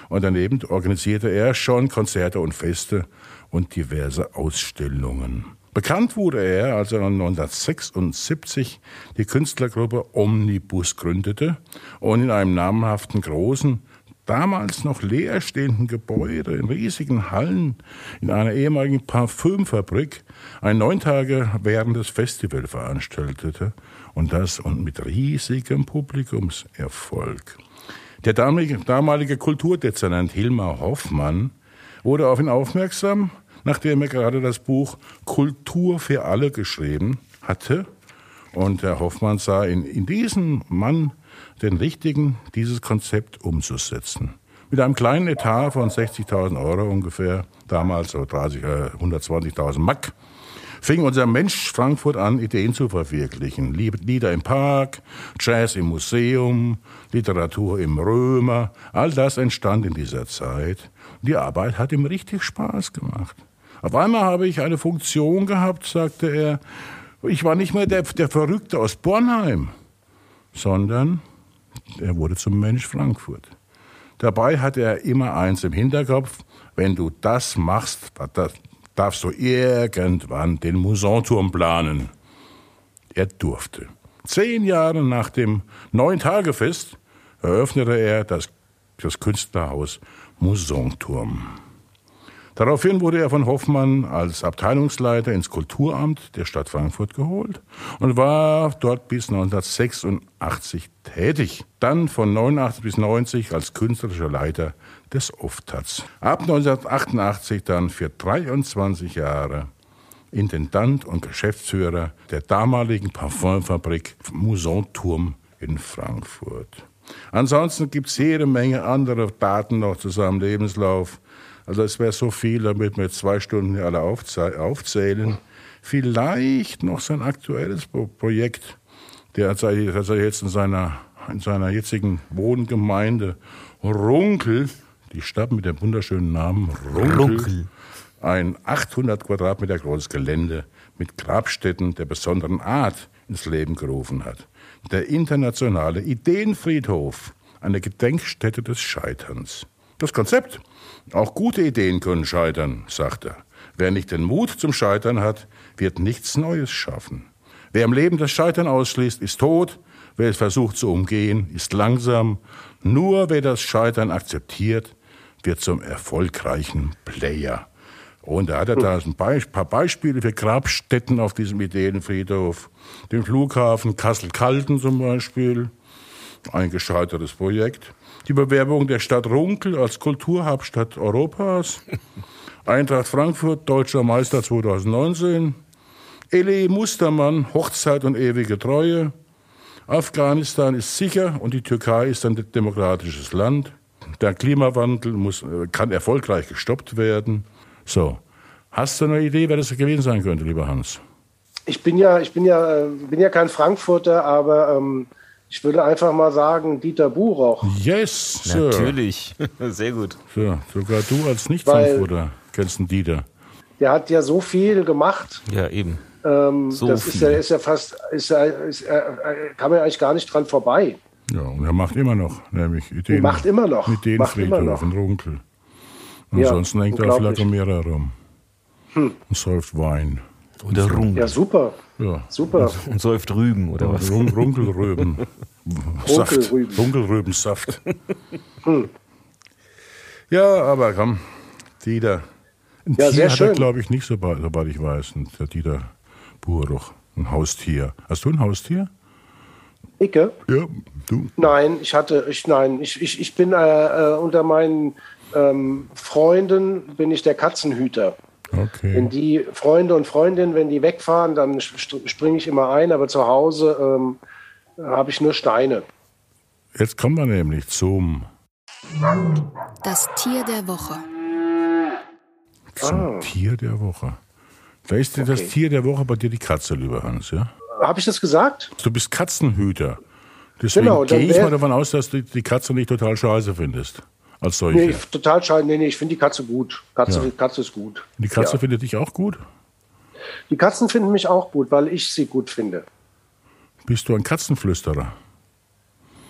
und daneben organisierte er schon Konzerte und Feste und diverse Ausstellungen. Bekannt wurde er, als er 1976 die Künstlergruppe Omnibus gründete und in einem namhaften großen, damals noch leerstehenden Gebäude in riesigen Hallen in einer ehemaligen Parfümfabrik ein neun Tage währendes Festival veranstaltete und das und mit riesigem Publikumserfolg. Der damalige, damalige Kulturdezernent Hilmar Hoffmann wurde auf ihn aufmerksam, nachdem er gerade das Buch Kultur für alle geschrieben hatte. Und Herr Hoffmann sah in, in diesem Mann den richtigen, dieses Konzept umzusetzen. Mit einem kleinen Etat von 60.000 Euro ungefähr, damals so 30, äh, 120.000 Mack, fing unser Mensch Frankfurt an, Ideen zu verwirklichen. Lieder im Park, Jazz im Museum, Literatur im Römer, all das entstand in dieser Zeit. Die Arbeit hat ihm richtig Spaß gemacht. Auf einmal habe ich eine Funktion gehabt, sagte er. Ich war nicht mehr der, der Verrückte aus Bornheim, sondern er wurde zum Mensch Frankfurt. Dabei hatte er immer eins im Hinterkopf, wenn du das machst, darfst du irgendwann den Musanturm planen. Er durfte. Zehn Jahre nach dem Neun-Tage-Fest eröffnete er das, das Künstlerhaus Musanturm. Daraufhin wurde er von Hoffmann als Abteilungsleiter ins Kulturamt der Stadt Frankfurt geholt und war dort bis 1986 tätig. Dann von 89 bis 90 als künstlerischer Leiter des OFTATS. Ab 1988 dann für 23 Jahre Intendant und Geschäftsführer der damaligen Parfumfabrik Musanturm in Frankfurt. Ansonsten gibt es jede Menge andere Daten noch zu seinem Lebenslauf. Also es wäre so viel, damit wir zwei Stunden hier alle aufzählen. Vielleicht noch sein aktuelles Projekt, der hat er jetzt in seiner, in seiner jetzigen Wohngemeinde Runkel, die Stadt mit dem wunderschönen Namen Runkel, Runkel. ein 800 Quadratmeter großes Gelände mit Grabstätten der besonderen Art ins Leben gerufen hat. Der internationale Ideenfriedhof, eine Gedenkstätte des Scheiterns. Das Konzept? Auch gute Ideen können scheitern, sagt er. Wer nicht den Mut zum Scheitern hat, wird nichts Neues schaffen. Wer im Leben das Scheitern ausschließt, ist tot. Wer es versucht zu umgehen, ist langsam. Nur wer das Scheitern akzeptiert, wird zum erfolgreichen Player. Und da hat er da ein paar Beispiele für Grabstätten auf diesem Ideenfriedhof. Den Flughafen Kassel-Calden zum Beispiel, ein gescheitertes Projekt. Die Bewerbung der Stadt Runkel als Kulturhauptstadt Europas. Eintracht Frankfurt, deutscher Meister 2019. Elie Mustermann, Hochzeit und ewige Treue. Afghanistan ist sicher und die Türkei ist ein demokratisches Land. Der Klimawandel muss, äh, kann erfolgreich gestoppt werden. So. Hast du eine Idee, wer das gewesen sein könnte, lieber Hans? Ich bin ja, ich bin ja, äh, bin ja kein Frankfurter, aber ähm, ich würde einfach mal sagen, Dieter Buchroch. Yes, Sir. Natürlich. Sehr gut. So, sogar du als Nicht-Frankfurter kennst einen Dieter. Der hat ja so viel gemacht. Ja, eben. Ähm, So das ist ja, viel. ist ja fast, ist ja, ist, äh, äh, kann man eigentlich gar nicht dran vorbei. Ja, und er macht immer noch, nämlich Ideen. Macht immer noch. Mit den Macht immer Friedhof noch. in Runkel. Ja, Ansonsten hängt er auf La unglaublich. Hm. Rum. Und säuft Wein. Oder Rum. Ja, super, Ja. super. Und säuft Rüben oder was? Run Runkelrüben. Saft. Runkelrüben. Runkelrübensaft. Ja, aber komm, Dieter. Ein Ja, Tier sehr hat er, schön. glaube ich, nicht, sobald, sobald ich weiß. Und Der Dieter Buruch. Ein Haustier. Hast du ein Haustier? Icke? Ja, du. Nein, ich hatte, ich, nein, ich, ich, ich bin äh, äh, unter meinen ähm, Freunden bin ich der Katzenhüter. Okay. Wenn die Freunde und Freundinnen, wenn die wegfahren, dann springe ich immer ein, aber zu Hause ähm, habe ich nur Steine. Jetzt kommen wir nämlich zum, Das Tier der Woche. zum Ah. Tier der Woche. Da ist dir das Okay. Tier der Woche bei dir die Katze, lieber Hans, ja? Habe ich das gesagt? Du bist Katzenhüter. Deswegen Genau, gehe ich mal davon aus, dass du die Katze nicht total scheiße findest. Als solche. Nee, ich, total schade. Nee, nee, ich finde die Katze gut. Katze, Ja. Katze ist gut. die Katze ja. findet dich auch gut? Die Katzen finden mich auch gut, weil ich sie gut finde. Bist du ein Katzenflüsterer?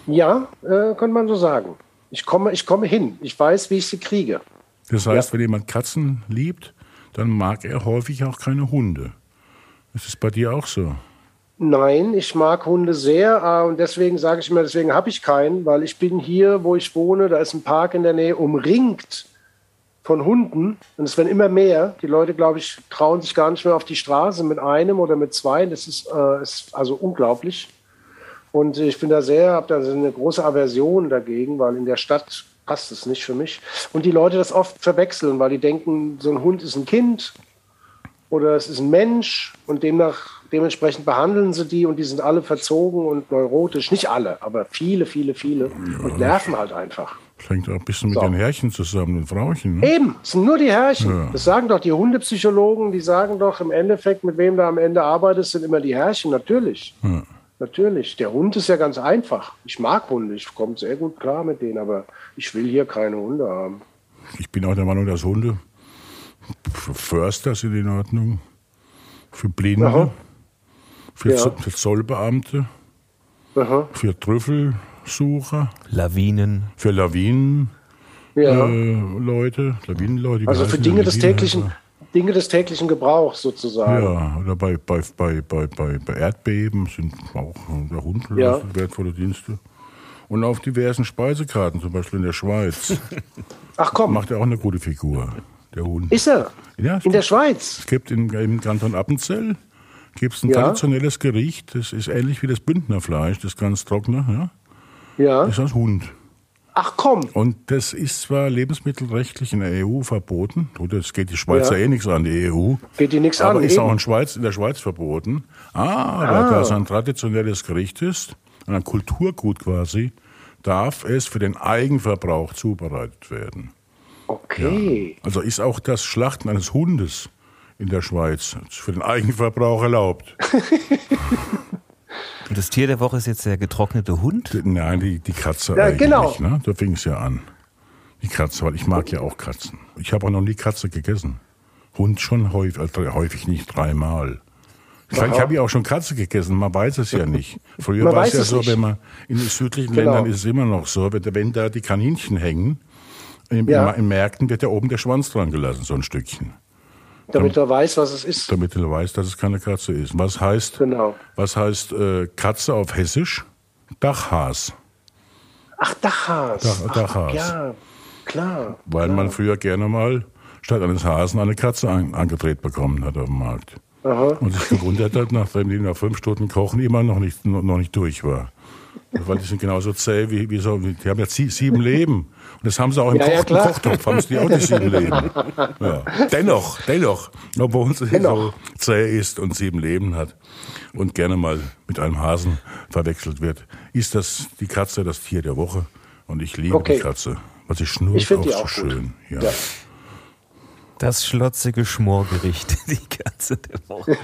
Ja, äh, könnte man so sagen. Ich komme, ich komme hin. Ich weiß, wie ich sie kriege. Das heißt, wenn jemand Katzen liebt, dann mag er häufig auch keine Hunde. Ist es bei dir auch so? Nein, ich mag Hunde sehr äh, und deswegen sage ich mir, deswegen habe ich keinen, weil ich bin hier, wo ich wohne, da ist ein Park in der Nähe, umringt von Hunden und es werden immer mehr. Die Leute, glaube ich, trauen sich gar nicht mehr auf die Straße mit einem oder mit zwei. Das ist, äh, ist also unglaublich. Und ich bin da sehr, habe da eine große Aversion dagegen, weil in der Stadt passt es nicht für mich. Und die Leute das oft verwechseln, weil die denken, so ein Hund ist ein Kind oder es ist ein Mensch und demnach, dementsprechend behandeln sie die und die sind alle verzogen und neurotisch. Nicht alle, aber viele, viele, viele und nerven halt einfach. Hängt auch ein bisschen mit So. den Herrchen zusammen, den Frauchen. Ne? Eben, es sind nur die Herrchen. Ja. Das sagen doch die Hundepsychologen, die sagen doch im Endeffekt, mit wem du am Ende arbeitest, sind immer die Herrchen. Natürlich. Ja. Natürlich. Der Hund ist ja ganz einfach. Ich mag Hunde, ich komme sehr gut klar mit denen, aber ich will hier keine Hunde haben. Ich bin auch der Meinung, dass Hunde für Förster sind in Ordnung, für Blinde, Aha. für, Ja. Für Zollbeamte, Aha. für Trüffelsucher, Lawinen. für Lawinenleute, Ja. äh, Leute, Lawinenleute. also für Dinge des Lawinen- täglichen, Dinge des täglichen Gebrauchs sozusagen. Ja, oder bei, bei, bei, bei, bei, Erdbeben sind auch der Hund Ja. wertvolle Dienste. Und auf diversen Speisekarten, zum Beispiel in der Schweiz, Ach komm, macht er auch eine gute Figur, der Hund. ist er? Ja, In der Schweiz? Es gibt in, im Kanton Appenzell gibt's ein Ja. traditionelles Gericht, das ist ähnlich wie das Bündnerfleisch, das ganz trockene, ja? Ja. Das ist aus Hund. Ach komm. Und das ist zwar lebensmittelrechtlich in der EU verboten, das geht die Schweizer Ja. eh nichts an, die EU. Geht die nichts aber an, ist eben. auch in, Schweiz, in der Schweiz verboten. Aber Ah. da es ein traditionelles Gericht ist, ein Kulturgut quasi, darf es für den Eigenverbrauch zubereitet werden. Okay. Also ist auch das Schlachten eines Hundes in der Schweiz für den Eigenverbrauch erlaubt. Und das Tier der Woche ist jetzt der getrocknete Hund. Nein, die, die Katze Ja, eigentlich. genau. Ne? Da fing es ja an. Die Katze, weil ich mag ja auch Katzen. Ich habe auch noch nie Katze gegessen. Hund schon häufig, also häufig nicht dreimal. Ich, ich habe ja auch schon Katze gegessen, man weiß es ja nicht. Früher Man war es weiß ja so, nicht. wenn man in den südlichen Genau. Ländern ist es immer noch so, wenn, wenn da die Kaninchen hängen, in, Ja. in, Märkten wird ja oben der Schwanz dran gelassen, so ein Stückchen. Damit er weiß, was es ist. damit du weißt, dass es keine Katze ist. Was heißt, Genau. was heißt äh, Katze auf Hessisch? Dachhas. Ach, Dachhas. Dach- Ach, Dachhas. Ja, klar. Weil man früher gerne mal statt eines Hasen eine Katze an, angedreht bekommen hat auf dem Markt. Aha. Und sich gewundert hat, nachdem die nach fünf Stunden Kochen immer noch nicht, noch nicht durch war. Weil die sind genauso zäh wie, wie so, die haben ja sieben Leben. Und das haben sie auch im, ja, Koch, ja, im Kochtopf, haben sie auch die sieben Leben. Ja. Dennoch, dennoch, obwohl sie dennoch. so zäh ist und sieben Leben hat und gerne mal mit einem Hasen verwechselt wird, ist das die Katze das Tier der Woche. Und ich liebe okay. die Katze. Was sie schnurrt ich auch, auch so gut. schön. Ja. Das schlotzige Schmorgericht, die Katze der Woche.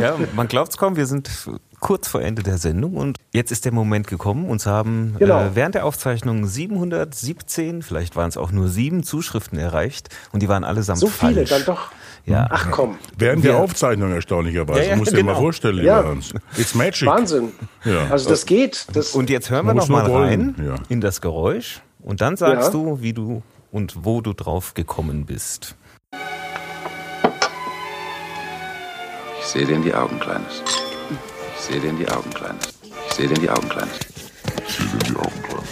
ja, man glaubt es kaum, wir sind kurz vor Ende der Sendung und jetzt ist der Moment gekommen. Uns haben genau. äh, während der Aufzeichnung 717, vielleicht waren es auch nur sieben Zuschriften erreicht und die waren allesamt so falsch. So viele, dann doch. Ja. Ach komm. Während der Aufzeichnung erstaunlicherweise. Ja, ja, musst du genau. dir mal vorstellen, lieber ja. Hans. It's magic. Wahnsinn. Ja. Also das geht. Das und jetzt hören wir noch mal rein ja. in das Geräusch und dann sagst du, wie du und wo du drauf gekommen bist. Ich sehe dir in die Augen, Kleines. Ich sehe dir in die Augen, Kleines. Ich sehe dir in die Augen, Kleines. Ich sehe dir in die Augen, Kleines.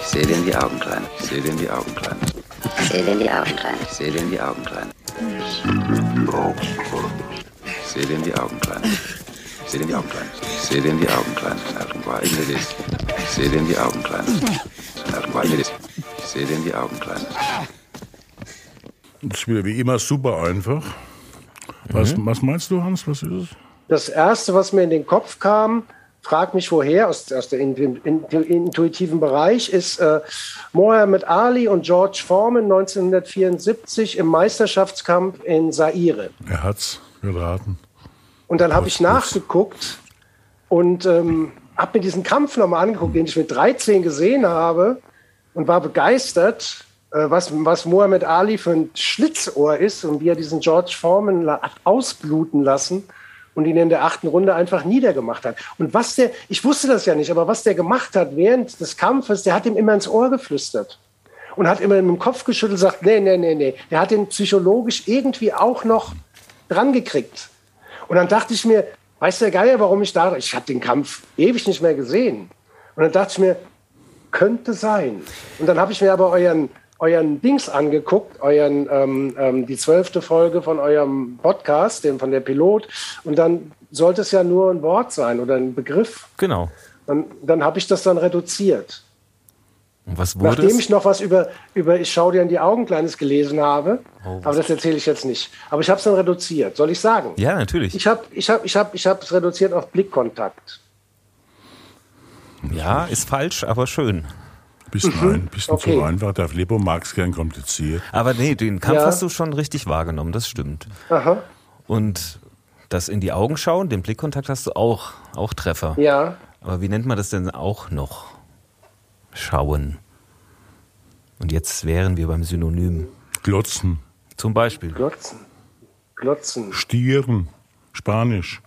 Ich sehe dir in die Augen, Kleines. Ich sehe dir in die Augen, Kleines. Ich sehe dir in die Augen, Kleines. Ich sehe dir in die Augen, Kleines. Ich sehe dir in die Augen, Kleines. Ich sehe dir in die Augen, Kleines. Ich sehe dir in die Augen, Kleines. Ich sehe dir in die Augen, Kleines. Das ist wieder wie immer super einfach. Was, mhm. was meinst du, Hans? Was ist es? Das erste, was mir in den Kopf kam, frag mich woher, aus, aus dem intuitiven Bereich, ist äh, Mohammed Ali und George Foreman 1974 im Meisterschaftskampf in Saire. Er hat's geraten. Und dann habe ich nachgeguckt und ähm, habe mir diesen Kampf nochmal angeguckt, den ich mit 13 gesehen habe und war begeistert, äh, was, was Mohammed Ali für ein Schlitzohr ist und wie er diesen George Foreman hat ausbluten lassen und ihn in der achten Runde einfach niedergemacht hat. Und was der, ich wusste das ja nicht, aber was der gemacht hat während des Kampfes, der hat ihm immer ins Ohr geflüstert und hat immer mit dem Kopf geschüttelt und sagt, nee, nee, nee, nee. Der hat den psychologisch irgendwie auch noch dran gekriegt. Und dann dachte ich mir, weiß der Geier, warum ich da, ich habe den Kampf ewig nicht mehr gesehen. Und dann dachte ich mir, könnte sein. Und dann habe ich mir aber euren euren Dings angeguckt, euren ähm, ähm, die zwölfte Folge von eurem Podcast, dem von der Pilot, und dann sollte es ja nur ein Wort sein oder ein Begriff. Genau. Und dann habe ich das dann reduziert. Und was wurde Nachdem es? ich noch was über, über Ich schau dir in die Augen, Kleines gelesen habe, oh, aber das erzähle ich jetzt nicht. Aber ich habe es dann reduziert. Soll ich sagen? Ja, natürlich. Ich habe ich hab, ich hab, ich es reduziert auf Blickkontakt. Ja, ist falsch, aber schön. Bisschen, mhm. ein, bisschen okay. zu einfach. Der Flippo mag es gern kompliziert. Aber nee, den Kampf ja. hast du schon richtig wahrgenommen, das stimmt. Aha. Und das in die Augen schauen, den Blickkontakt hast du auch, auch Treffer. Ja. Aber wie nennt man das denn auch noch? Schauen. Und jetzt wären wir beim Synonym. Glotzen. Zum Beispiel. Glotzen. Glotzen. Stieren. Spanisch.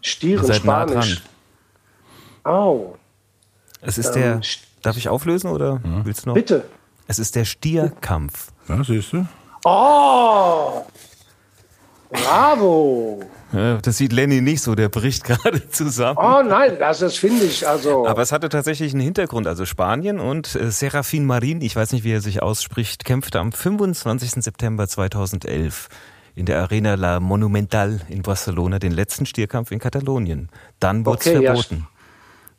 Stieren, Spanisch. Nah Au. Es ist ähm, der Darf ich auflösen oder ja. willst du noch? Bitte. Es ist der Stierkampf. Ja, siehst du? Oh! Bravo! Das sieht Lenny nicht so, der bricht gerade zusammen. Oh nein, das, das finde ich also. Aber es hatte tatsächlich einen Hintergrund. Also Spanien und äh, Serafin Marin, ich weiß nicht, wie er sich ausspricht, kämpfte am 25. September 2011 in der Arena La Monumental in Barcelona den letzten Stierkampf in Katalonien. Dann wurde es okay, verboten. Ja.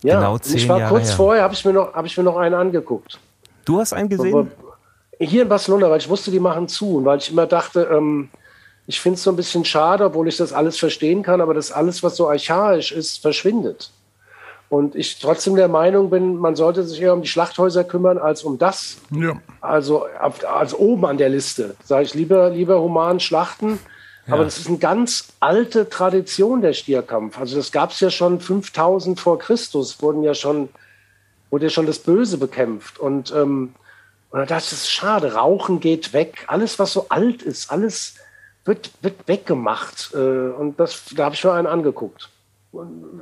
Ja, genau zehn ich war Jahre kurz her. vorher, habe ich, mir noch, hab ich mir noch einen angeguckt. Du hast einen gesehen? Hier in Barcelona, weil ich wusste, die machen zu. Und weil ich immer dachte, ähm, ich finde es so ein bisschen schade, obwohl ich das alles verstehen kann, aber dass alles, was so archaisch ist, verschwindet. Und ich trotzdem der Meinung bin, man sollte sich eher um die Schlachthäuser kümmern als um das. Ja. Also als oben an der Liste. Sage ich lieber, lieber human schlachten aber das ist eine ganz alte Tradition, der Stierkampf. Also das gab es ja schon 5000 vor Christus, wurden ja schon, wurde ja schon das Böse bekämpft. Und, ähm, und da dachte ich, das ist schade, Rauchen geht weg. Alles, was so alt ist, alles wird, wird weggemacht. Äh, und das, da habe ich mir einen angeguckt.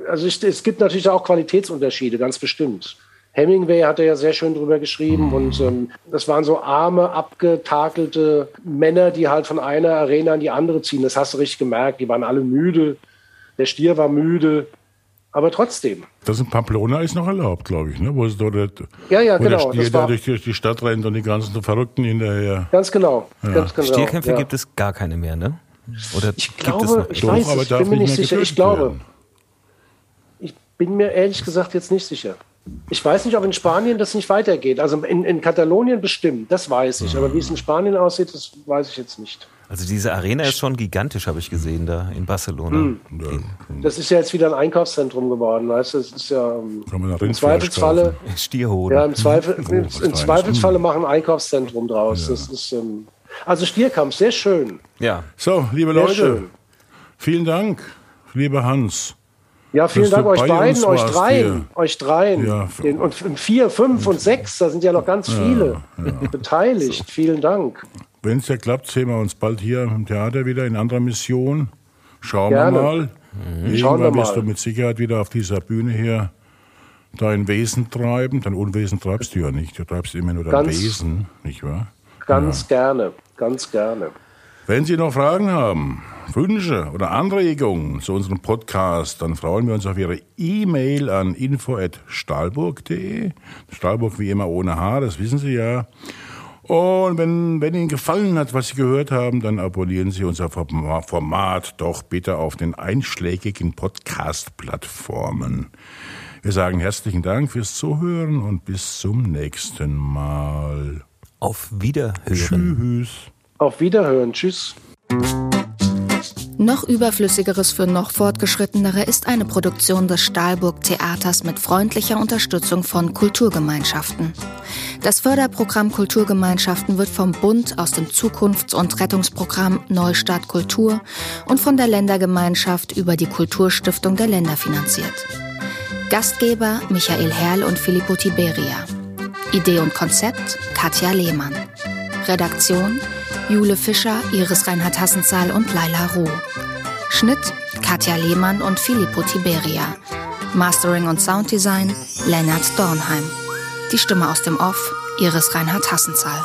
Also ich, es gibt natürlich auch Qualitätsunterschiede, ganz bestimmt. Hemingway hat er ja sehr schön drüber geschrieben mhm. und ähm, das waren so arme, abgetakelte Männer, die halt von einer Arena in die andere ziehen. Das hast du richtig gemerkt. Die waren alle müde. Der Stier war müde. Aber trotzdem. Das in Pamplona ist noch erlaubt, glaube ich, ne? Wo es dort ja, ja, wo genau. der Stier da durch die, Stadt rennt und die ganzen Verrückten hinterher. Ganz genau. Ja. Ganz genau Stierkämpfe ja. gibt es gar keine mehr, ne? Oder ich glaube, ich weiß, Doch, ich bin mir nicht sicher. Ich glaube, werden. ich bin mir ehrlich gesagt jetzt nicht sicher. Ich weiß nicht, ob in Spanien das nicht weitergeht. Also in, in Katalonien bestimmt, das weiß ich. Aber wie es in Spanien aussieht, das weiß ich jetzt nicht. Also diese Arena ist schon gigantisch, habe ich gesehen, da in Barcelona. Hm. Das ist ja jetzt wieder ein Einkaufszentrum geworden, weißt du? Das ist ja im Zweifelsfalle. Stierhoden. Ja, im, Zweifel, im, im Zweifelsfalle machen ein Einkaufszentrum draus. Ja. Das ist, ähm, also Stierkampf, sehr schön. Ja. So, liebe sehr Leute, schön. vielen Dank, lieber Hans. Ja, vielen Dank euch beiden, euch dreien, euch dreien. Ja, Den, und vier, fünf und sechs, da sind ja noch ganz viele ja, ja. beteiligt. Vielen Dank. Wenn es ja klappt, sehen wir uns bald hier im Theater wieder in anderer Mission. Schauen Gerne. wir mal. Mhm. Irgendwann wir wirst du mit Sicherheit wieder auf dieser Bühne hier dein Wesen treiben. Dein Unwesen treibst du ja nicht. Du treibst immer nur dein ganz, Wesen, nicht wahr? Ganz gerne, ganz gerne. Wenn Sie noch Fragen haben, Wünsche oder Anregungen zu unserem Podcast, dann freuen wir uns auf Ihre E-Mail an info.stahlburg.de. Stahlburg wie immer ohne H, das wissen Sie ja. Und wenn, wenn Ihnen gefallen hat, was Sie gehört haben, dann abonnieren Sie unser Format doch bitte auf den einschlägigen Podcast-Plattformen. Wir sagen herzlichen Dank fürs Zuhören und bis zum nächsten Mal. Auf Wiederhören. Tschüss. Auf Wiederhören. Tschüss. Noch überflüssigeres für noch fortgeschrittenere ist eine Produktion des Stahlburg Theaters mit freundlicher Unterstützung von Kulturgemeinschaften. Das Förderprogramm Kulturgemeinschaften wird vom Bund aus dem Zukunfts- und Rettungsprogramm Neustart Kultur und von der Ländergemeinschaft über die Kulturstiftung der Länder finanziert. Gastgeber Michael Herrl und Filippo Tiberia. Idee und Konzept Katja Lehmann. Redaktion Jule Fischer, Iris Reinhard Hassenzahl und Laila Ruh. Schnitt Katja Lehmann und Filippo Tiberia. Mastering und Sounddesign Lennart Dornheim. Die Stimme aus dem Off Iris Reinhard Hassenzahl.